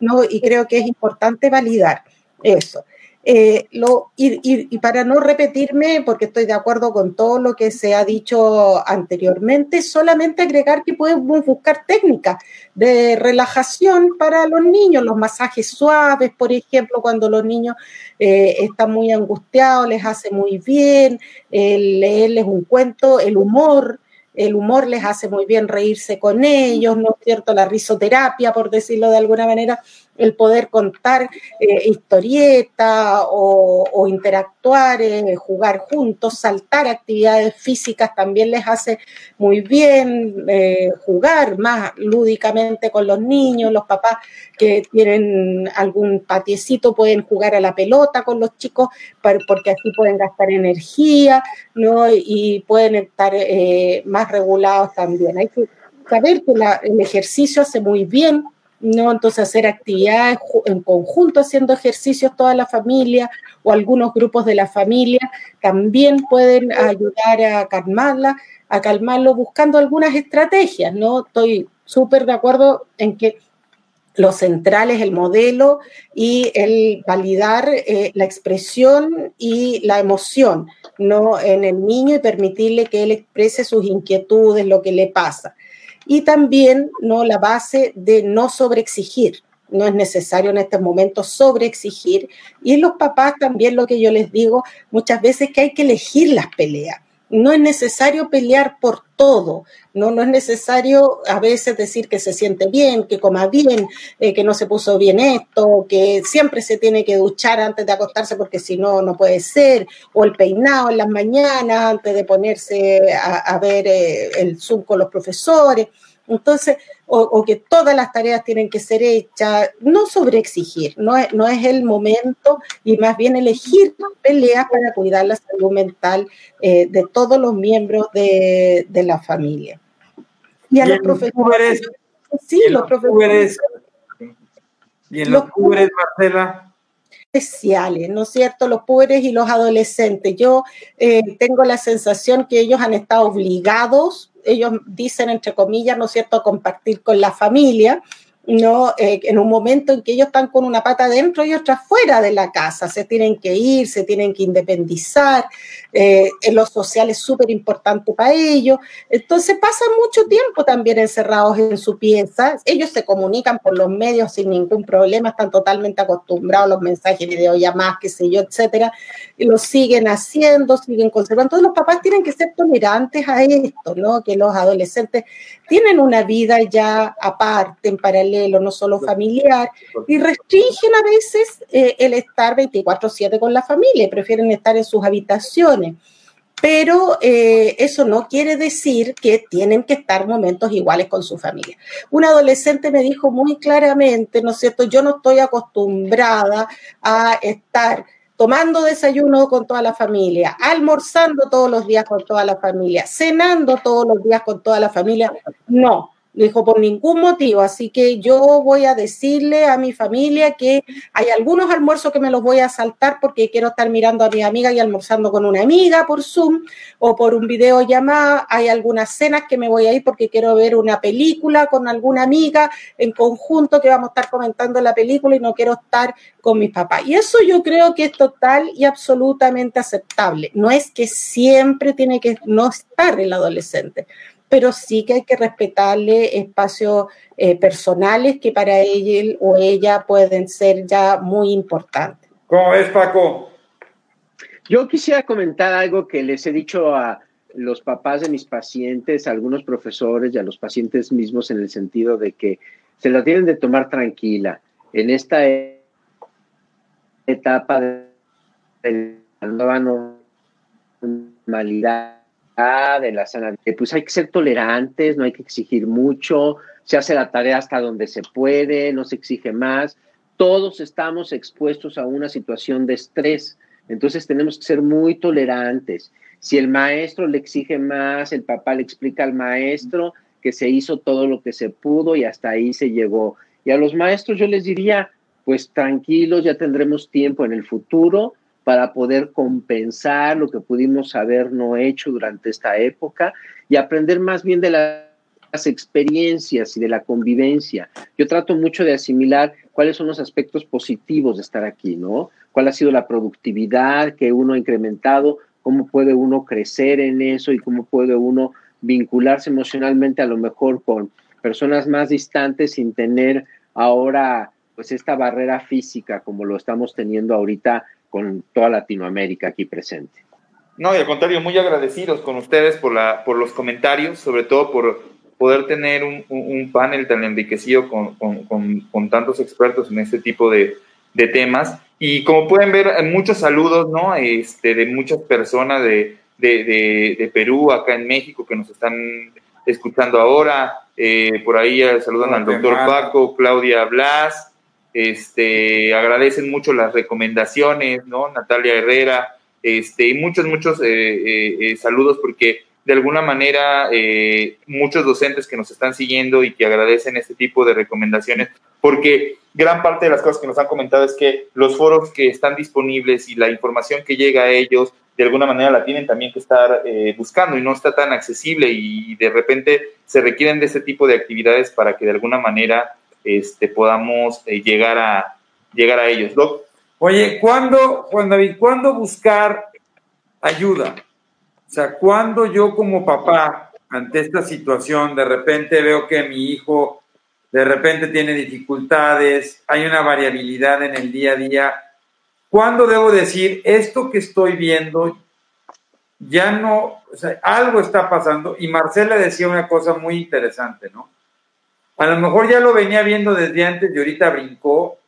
¿no? Y creo que es importante validar eso. Eh, y, para no repetirme, porque estoy de acuerdo con todo lo que se ha dicho anteriormente, solamente agregar que podemos buscar técnicas de relajación para los niños, los masajes suaves, por ejemplo, cuando los niños eh, están muy angustiados, les hace muy bien, leerles un cuento, el humor, el humor les hace muy bien reírse con ellos, ¿no es cierto? La risoterapia, por decirlo de alguna manera, el poder contar eh, historietas o, interactuar, eh, jugar juntos, saltar actividades físicas también les hace muy bien, eh, jugar más lúdicamente con los niños, los papás que tienen algún patiecito pueden jugar a la pelota con los chicos porque así pueden gastar energía ¿no? y pueden estar más regulados también. Hay que saber que el ejercicio hace muy bien ¿no? Entonces hacer actividades en conjunto, haciendo ejercicios toda la familia o algunos grupos de la familia también pueden ayudar a calmarla, a calmarlo buscando algunas estrategias, ¿no? Estoy súper de acuerdo en que lo central es el modelo y el validar eh, la expresión y la emoción ¿no? en el niño y permitirle que él exprese sus inquietudes, lo que le pasa y también ¿no? la base de no sobreexigir. No es necesario en estos momentos sobreexigir. Y los papás también lo que yo les digo muchas veces que hay que elegir las peleas. No es necesario pelear por todo, no, no es necesario a veces decir que se siente bien, que coma bien, eh, que no se puso bien esto, que siempre se tiene que duchar antes de acostarse porque si no, no puede ser, o el peinado en las mañanas antes de ponerse a, ver eh, el Zoom con los profesores. Entonces, o, que todas las tareas tienen que ser hechas, no sobreexigir, no es, no es el momento y más bien elegir peleas para cuidar la salud mental eh, de todos los miembros de, la familia. Y a los profesores. Sí, los, profesores. y en los, los Marcela especiales, ¿no es cierto? Los pobres y los adolescentes. Yo eh, tengo la sensación que ellos han estado obligados ellos dicen, entre comillas, ¿no es cierto?, compartir con la familia, ¿no? Eh, en un momento en que ellos están con una pata dentro y otra fuera de la casa, se tienen que ir, se tienen que independizar, eh, en lo social es súper importante para ellos, entonces pasan mucho tiempo también encerrados en su pieza, ellos se comunican por los medios sin ningún problema, están totalmente acostumbrados a los mensajes, videollamadas, qué sé yo, etcétera, y lo siguen haciendo, siguen conservando, entonces los papás tienen que ser tolerantes a esto, ¿no? Que los adolescentes tienen una vida ya aparte, en paralelo, no solo familiar, y restringen a veces eh, el estar 24/7 con la familia, prefieren estar en sus habitaciones. pero eh, eso no quiere decir que tienen que estar momentos iguales con su familia. Un adolescente me dijo muy claramente, ¿no es cierto? Yo no estoy acostumbrada a estar tomando desayuno con toda la familia, almorzando todos los días con toda la familia, cenando todos los días con toda la familia. No, dijo, por ningún motivo. Así que yo voy a decirle a mi familia que hay algunos almuerzos que me los voy a saltar porque quiero estar mirando a mi amiga y almorzando con una amiga por Zoom o por un video llamada. Hay algunas cenas que me voy a ir porque quiero ver una película con alguna amiga en conjunto que vamos a estar comentando la película y no quiero estar con mis papás. Y eso yo creo que es total y absolutamente aceptable. No es que siempre tiene que no estar el adolescente pero sí que hay que respetarle espacios eh, personales que para él o ella pueden ser ya muy importantes. ¿Cómo ves, Paco? Yo quisiera comentar algo que les he dicho a los papás de mis pacientes, a algunos profesores y a los pacientes mismos en el sentido de que se la tienen de tomar tranquila en esta etapa de la nueva normalidad de la sana, pues hay que ser tolerantes, no hay que exigir mucho, se hace la tarea hasta donde se puede, no se exige más. Todos estamos expuestos a una situación de estrés, entonces tenemos que ser muy tolerantes. Si el maestro le exige más, el papá le explica al maestro que se hizo todo lo que se pudo y hasta ahí se llegó. Y a los maestros yo les diría, pues tranquilos, ya tendremos tiempo en el futuro para poder compensar lo que pudimos haber no hecho durante esta época y aprender más bien de las experiencias y de la convivencia. Yo trato mucho de asimilar cuáles son los aspectos positivos de estar aquí, ¿no? ¿Cuál ha sido la productividad que uno ha incrementado? ¿Cómo puede uno crecer en eso y cómo puede uno vincularse emocionalmente a lo mejor con personas más distantes sin tener ahora pues esta barrera física como lo estamos teniendo ahorita con toda Latinoamérica aquí presente. No, y al contrario, muy agradecidos con ustedes por, la, por los comentarios, sobre todo por poder tener un, un panel tan enriquecido con, con, con, tantos expertos en este tipo de, de, temas. Y como pueden ver, muchos saludos, ¿no? Este, de muchas personas de, de, de Perú, acá en México, que nos están escuchando ahora. Eh, por ahí saludan al doctor Paco, Claudia Blas, este, agradecen mucho las recomendaciones, ¿no? Natalia Herrera, este, y muchos, muchos eh, eh, eh, saludos porque de alguna manera muchos docentes que nos están siguiendo y que agradecen este tipo de recomendaciones, porque gran parte de las cosas que nos han comentado es que los foros que están disponibles y la información que llega a ellos, de alguna manera la tienen también que estar buscando y no está tan accesible y de repente se requieren de ese tipo de actividades para que de alguna manera este, podamos eh, llegar, a, llegar a ellos. Oye, ¿cuándo, Juan David, cuándo buscar ayuda? O sea, cuando yo como papá, ante esta situación, de repente veo que mi hijo de repente tiene dificultades, hay una variabilidad en el día a día, ¿cuándo debo decir esto que estoy viendo ya no, o sea, algo está pasando? Y Marcela decía una cosa muy interesante, ¿no? A lo mejor ya lo venía viendo desde antes y ahorita brincó,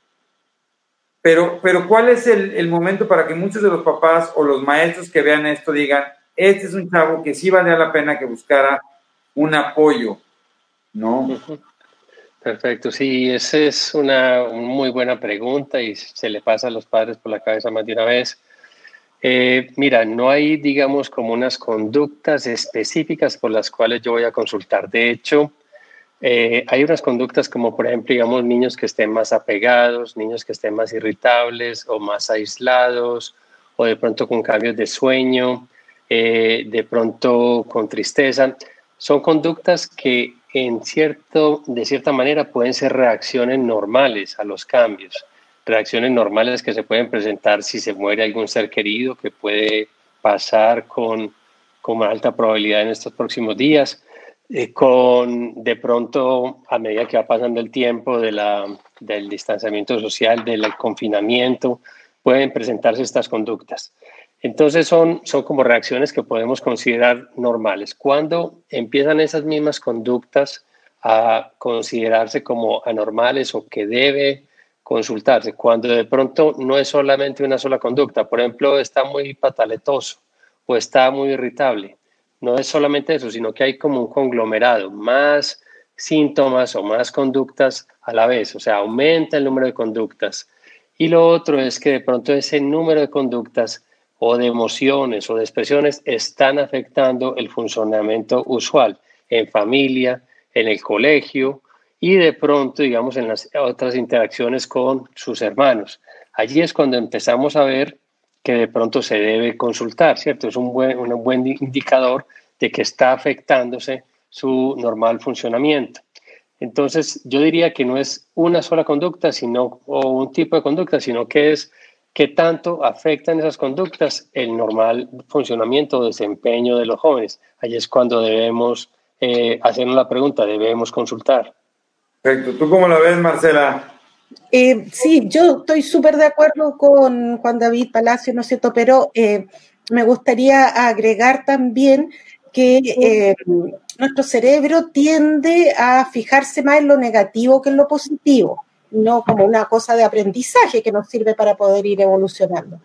pero, pero ¿cuál es el, momento para que muchos de los papás o los maestros que vean esto digan, este es un chavo que sí vale la pena que buscara un apoyo, ¿no? Perfecto, sí, esa es una, muy buena pregunta y se le pasa a los padres por la cabeza más de una vez. Eh, mira, no hay, digamos, como unas conductas específicas por las cuales yo voy a consultar. De hecho, eh, hay unas conductas como, por ejemplo, digamos, niños que estén más apegados, niños que estén más irritables o más aislados, o de pronto con cambios de sueño, eh, de pronto con tristeza. Son conductas que en cierto, de cierta manera pueden ser reacciones normales a los cambios, reacciones normales que se pueden presentar si se muere algún ser querido, que puede pasar con, con alta probabilidad en estos próximos días eh, con de pronto, a medida que va pasando el tiempo del distanciamiento social, del confinamiento, pueden presentarse estas conductas. Entonces son, son como reacciones que podemos considerar normales. Cuando empiezan esas mismas conductas a considerarse como anormales o que debe consultarse, cuando de pronto no es solamente una sola conducta, por ejemplo, está muy pataletoso o está muy irritable. No es solamente eso, sino que hay como un conglomerado, más síntomas o más conductas a la vez, o sea, aumenta el número de conductas. Y lo otro es que de pronto ese número de conductas o de emociones o de expresiones están afectando el funcionamiento usual en familia, en el colegio y de pronto, digamos, en las otras interacciones con sus hermanos. Allí es cuando empezamos a ver que de pronto se debe consultar, ¿cierto? Es un buen, un buen indicador de que está afectándose su normal funcionamiento. Entonces, yo diría que no es una sola conducta, sino, o un tipo de conducta, sino que es qué tanto afectan esas conductas el normal funcionamiento o desempeño de los jóvenes. Allí es cuando debemos eh, hacernos la pregunta, debemos consultar. Perfecto. ¿Tú cómo la ves, Marcela? Eh, sí, yo estoy súper de acuerdo con Juan David Palacio, ¿no es cierto? Pero eh, me gustaría agregar también que eh, nuestro cerebro tiende a fijarse más en lo negativo que en lo positivo no como una cosa de aprendizaje que nos sirve para poder ir evolucionando.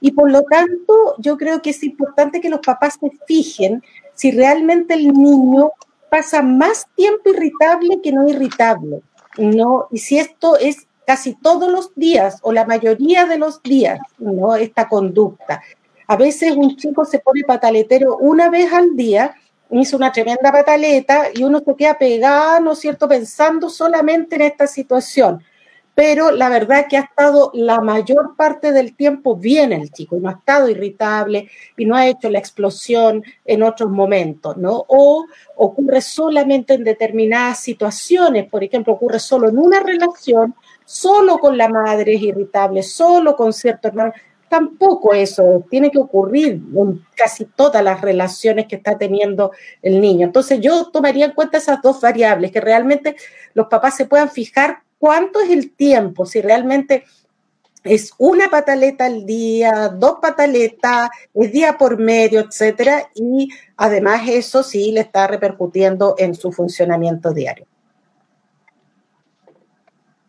Y por lo tanto, yo creo que es importante que los papás se fijen si realmente el niño pasa más tiempo irritable que no irritable, ¿no? Y si esto es casi todos los días o la mayoría de los días, ¿no? Esta conducta. A veces un chico se pone pataletero una vez al día hizo una tremenda pataleta y uno se queda pegado, ¿no es cierto?, pensando solamente en esta situación. Pero la verdad que ha estado la mayor parte del tiempo bien el chico y no ha estado irritable y no ha hecho la explosión en otros momentos, ¿no? O ocurre solamente en determinadas situaciones, por ejemplo, ocurre solo en una relación, solo con la madre es irritable, solo con cierto hermano tampoco eso tiene que ocurrir en casi todas las relaciones que está teniendo el niño. Entonces yo tomaría en cuenta esas dos variables, que realmente los papás se puedan fijar cuánto es el tiempo, si realmente es una pataleta al día, dos pataletas, es día por medio, etcétera, y además eso sí le está repercutiendo en su funcionamiento diario.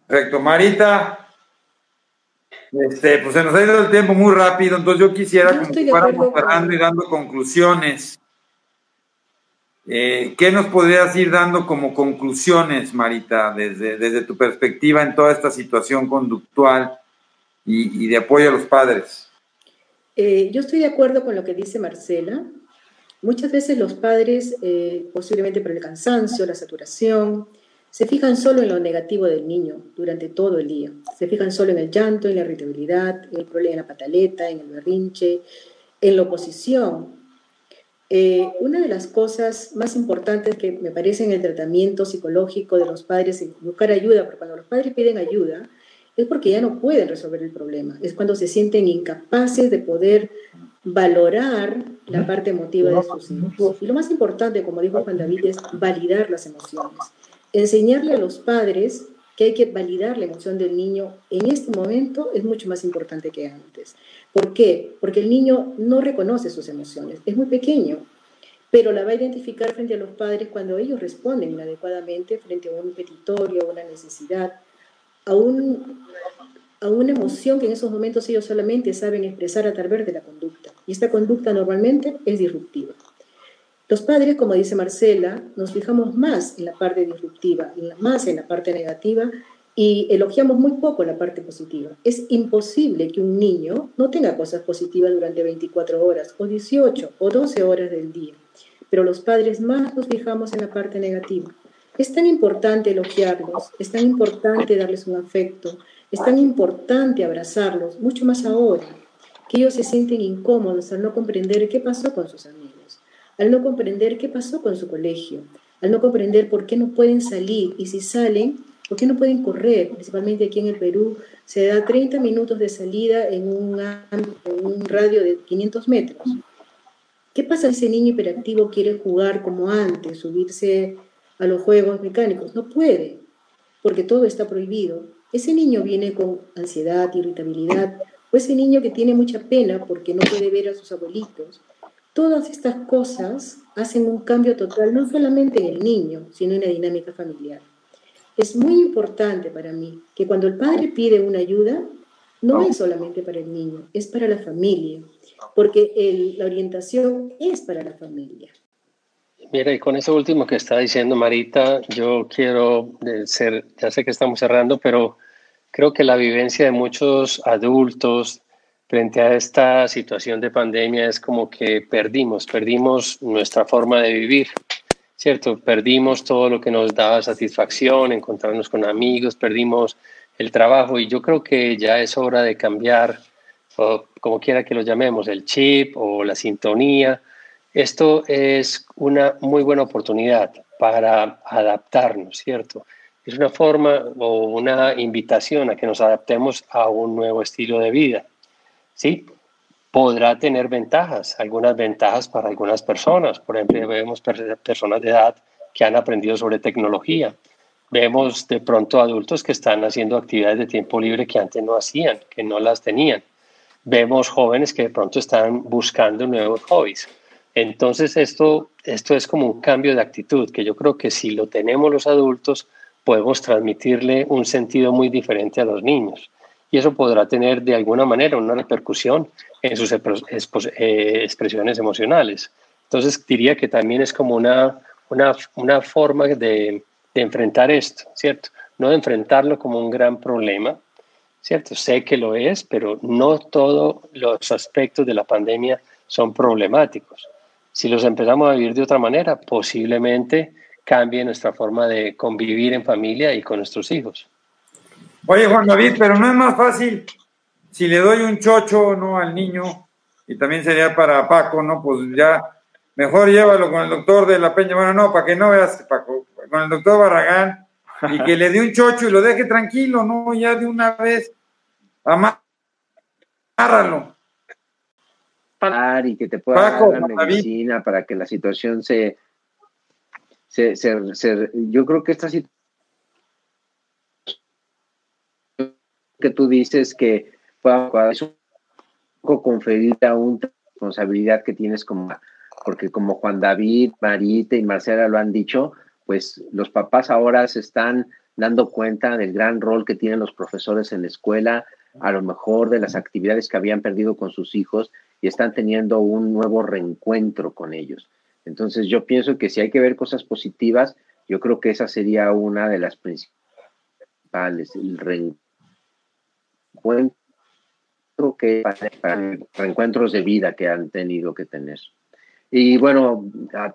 Perfecto, Marita. Este, pues se nos ha ido el tiempo muy rápido, entonces yo quisiera que fuéramos cerrando y dando conclusiones. Eh, ¿Qué nos podrías ir dando como conclusiones, Marita, desde, desde tu perspectiva en toda esta situación conductual y, de apoyo a los padres? Eh, yo estoy de acuerdo con lo que dice Marcela. Muchas veces los padres, eh, posiblemente por el cansancio, la saturación, se fijan solo en lo negativo del niño durante todo el día. Se fijan solo en el llanto, en la irritabilidad, en el problema, en la pataleta, en el berrinche, en la oposición. Eh, una de las cosas más importantes que me parece en el tratamiento psicológico de los padres es buscar ayuda, porque cuando los padres piden ayuda es porque ya no pueden resolver el problema, es cuando se sienten incapaces de poder valorar la parte emotiva de sus hijos. Y lo más importante, como dijo Juan David, es validar las emociones enseñarle a los padres que hay que validar la emoción del niño en este momento es mucho más importante que antes. ¿Por qué? Porque el niño no reconoce sus emociones, es muy pequeño, pero la va a identificar frente a los padres cuando ellos responden inadecuadamente frente a un petitorio, a una necesidad, a, un, a una emoción que en esos momentos ellos solamente saben expresar a través de la conducta. Y esta conducta normalmente es disruptiva. Los padres, como dice Marcela, nos fijamos más en la parte disruptiva, más en la parte negativa y elogiamos muy poco la parte positiva. Es imposible que un niño no tenga cosas positivas durante 24 horas o 18 o 12 horas del día, pero los padres más nos fijamos en la parte negativa. Es tan importante elogiarlos, es tan importante darles un afecto, es tan importante abrazarlos, mucho más ahora, que ellos se sienten incómodos al no comprender qué pasó con sus amigos al no comprender qué pasó con su colegio, al no comprender por qué no pueden salir y si salen, por qué no pueden correr, principalmente aquí en el Perú, se da 30 minutos de salida en un, radio de 500 metros. ¿Qué pasa si ese niño hiperactivo quiere jugar como antes, subirse a los juegos mecánicos? No puede, porque todo está prohibido. Ese niño viene con ansiedad, irritabilidad, o ese niño que tiene mucha pena porque no puede ver a sus abuelitos, Todas estas cosas hacen un cambio total, no solamente en el niño, sino en la dinámica familiar. Es muy importante para mí que cuando el padre pide una ayuda, no es solamente para el niño, es para la familia, porque la orientación es para la familia. Mira, y con eso último que está diciendo Marita, yo quiero ser, ya sé que estamos cerrando, pero creo que la vivencia de muchos adultos frente a esta situación de pandemia es como que perdimos, perdimos nuestra forma de vivir, ¿cierto? Perdimos todo lo que nos daba satisfacción, encontrarnos con amigos, perdimos el trabajo y yo creo que ya es hora de cambiar, o como quiera que lo llamemos, el chip o la sintonía. Esto es una muy buena oportunidad para adaptarnos, ¿cierto? Es una forma o una invitación a que nos adaptemos a un nuevo estilo de vida. ¿Sí? Podrá tener ventajas, algunas ventajas para algunas personas. Por ejemplo, vemos personas de edad que han aprendido sobre tecnología Vemos de pronto adultos que están haciendo actividades de tiempo libre que antes no hacían, que no las tenían. Vemos jóvenes que de pronto están buscando nuevos hobbies. Entonces esto, esto es como un cambio de actitud que yo creo que si lo tenemos los adultos podemos transmitirle un sentido muy diferente a los niños. Y eso podrá tener de alguna manera una repercusión en sus eh, expresiones emocionales. Entonces diría que también es como una, una, una forma de, de enfrentar esto, ¿cierto? No de enfrentarlo como un gran problema, ¿cierto? Sé que lo es, pero no todos los aspectos de la pandemia son problemáticos. Si los empezamos a vivir de otra manera, posiblemente cambie nuestra forma de convivir en familia y con nuestros hijos. Oye, Juan David, pero no es más fácil si le doy un chocho no al niño y también sería para Paco, ¿no? Pues ya mejor llévalo con el doctor de la Peña. Bueno, no, para que no veas, Paco, con el doctor Barragán y que le dé un chocho y lo deje tranquilo, ¿no? Ya de una vez, amárralo. Y que te pueda dar la medicina para que la situación se, se, se, yo creo que esta situación que tú dices que es un poco conferir a una responsabilidad que tienes como porque como Juan David, Marita y Marcela lo han dicho, pues los papás ahora se están dando cuenta del gran rol que tienen los profesores en la escuela, a lo mejor de las actividades que habían perdido con sus hijos y están teniendo un nuevo reencuentro con ellos. Entonces yo pienso que si hay que ver cosas positivas, yo creo que esa sería una de las principales, el reencuentro que para reencuentros de vida que han tenido que tener. Y bueno,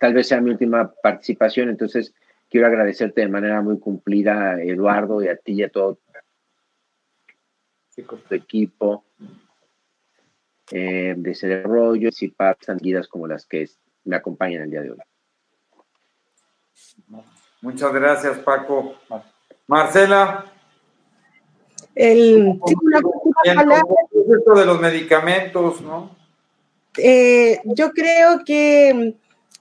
tal vez sea mi última participación, entonces quiero agradecerte de manera muy cumplida, Eduardo, y a ti y a todo tu equipo eh, de desarrollo y partes como las que me acompañan el día de hoy. Muchas gracias, Paco. Marcela. El, de los medicamentos, ¿no? Eh, yo creo que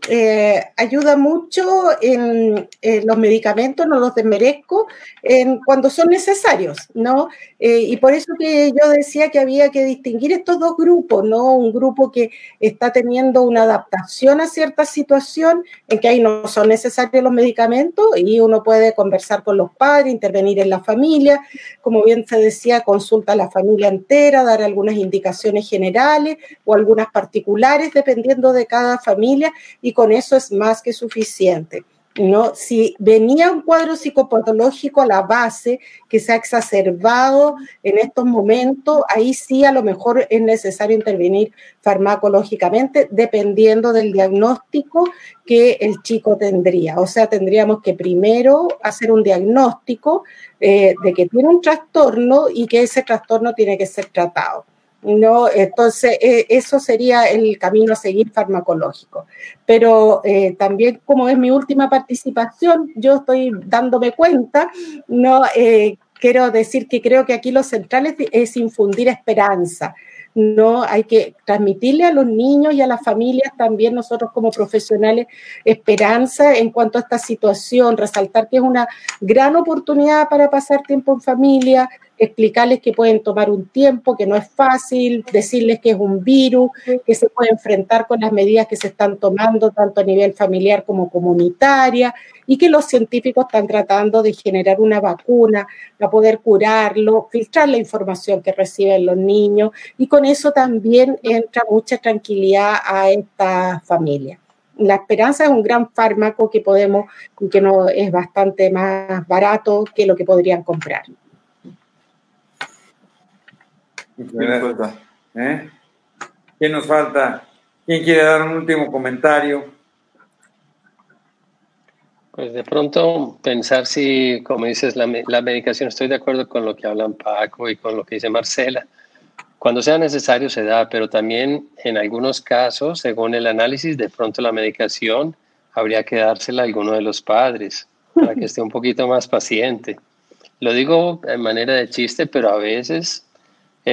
eh, ayuda mucho en, los medicamentos, no los desmerezco, en, cuando son necesarios, ¿no? Eh, y por eso que yo decía que había que distinguir estos dos grupos, ¿no? Un grupo que está teniendo una adaptación a cierta situación, en que ahí no son necesarios los medicamentos y uno puede conversar con los padres, intervenir en la familia, como bien se decía, consulta a la familia entera, dar algunas indicaciones generales o algunas particulares, dependiendo de cada familia y con eso es más que suficiente. ¿no? Si venía un cuadro psicopatológico a la base que se ha exacerbado en estos momentos, ahí sí a lo mejor es necesario intervenir farmacológicamente dependiendo del diagnóstico que el chico tendría. O sea, tendríamos que primero hacer un diagnóstico eh, de que tiene un trastorno y que ese trastorno tiene que ser tratado. ¿No? Entonces, eh, eso sería el camino a seguir farmacológico. Pero eh, también, como es mi última participación, yo estoy dándome cuenta, ¿no? Eh, quiero decir que creo que aquí lo central es, infundir esperanza. No hay que transmitirle a los niños y a las familias también nosotros como profesionales esperanza en cuanto a esta situación, resaltar que es una gran oportunidad para pasar tiempo en familia, explicarles que pueden tomar un tiempo, que no es fácil, decirles que es un virus, que se puede enfrentar con las medidas que se están tomando tanto a nivel familiar como comunitaria y que los científicos están tratando de generar una vacuna para poder curarlo, filtrar la información que reciben los niños y con eso también entra mucha tranquilidad a esta familia. La esperanza es un gran fármaco que podemos, que no es bastante más barato que lo que podrían comprar. ¿Eh? ¿Quién nos falta? ¿Quién quiere dar un último comentario? Pues de pronto pensar si, como dices, la, la, medicación, estoy de acuerdo con lo que hablan Paco y con lo que dice Marcela. Cuando sea necesario se da, pero también en algunos casos, según el análisis, de pronto la medicación habría que dársela a alguno de los padres para que esté un poquito más paciente. Lo digo en manera de chiste, pero a veces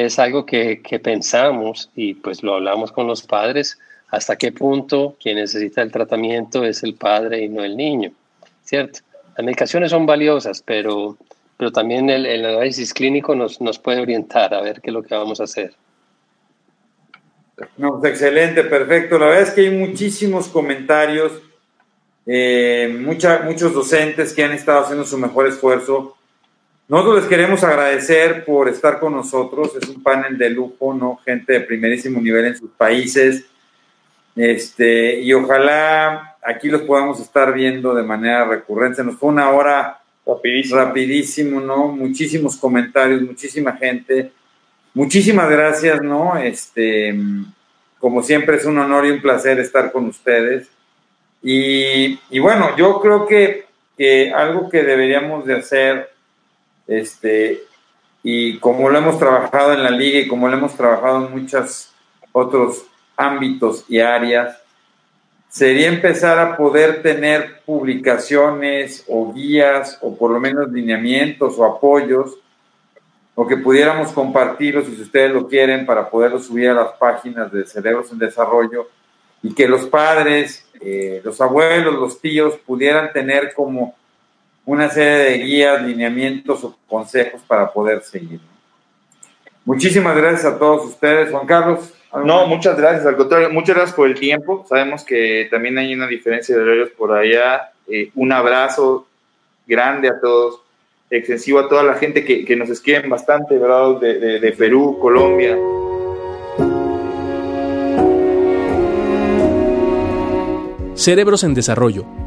es algo que, que, pensamos y pues lo hablamos con los padres, hasta qué punto quien necesita el tratamiento es el padre y no el niño, ¿cierto? Las medicaciones son valiosas, pero, pero también el, el análisis clínico nos, nos, puede orientar a ver qué es lo que vamos a hacer. No, pues, excelente, perfecto. La verdad es que hay muchísimos comentarios, eh, mucha, muchos docentes que han estado haciendo su mejor esfuerzo nosotros les queremos agradecer por estar con nosotros. Es un panel de lujo, ¿no? Gente de primerísimo nivel en sus países. Este, y ojalá aquí los podamos estar viendo de manera recurrente. Nos fue una hora rapidísimo, rapidísimo ¿no? Muchísimos comentarios, muchísima gente. Muchísimas gracias, ¿no? Este, como siempre es un honor y un placer estar con ustedes. Y, y bueno, yo creo que, que algo que deberíamos de hacer este, y como lo hemos trabajado en la liga y como lo hemos trabajado en muchos otros ámbitos y áreas, sería empezar a poder tener publicaciones o guías o por lo menos lineamientos o apoyos o que pudiéramos compartirlos si ustedes lo quieren para poderlos subir a las páginas de Cerebros en Desarrollo y que los padres, eh, los abuelos, los tíos pudieran tener como una serie de guías, lineamientos o consejos para poder seguir. Muchísimas gracias a todos ustedes, Juan Carlos. No, muchas gracias, al contrario, muchas gracias por el tiempo. Sabemos que también hay una diferencia de horarios por allá. Eh, un abrazo grande a todos, extensivo a toda la gente que, que nos escriben bastante, ¿verdad? De, de, de Perú, Colombia. Cerebros en Desarrollo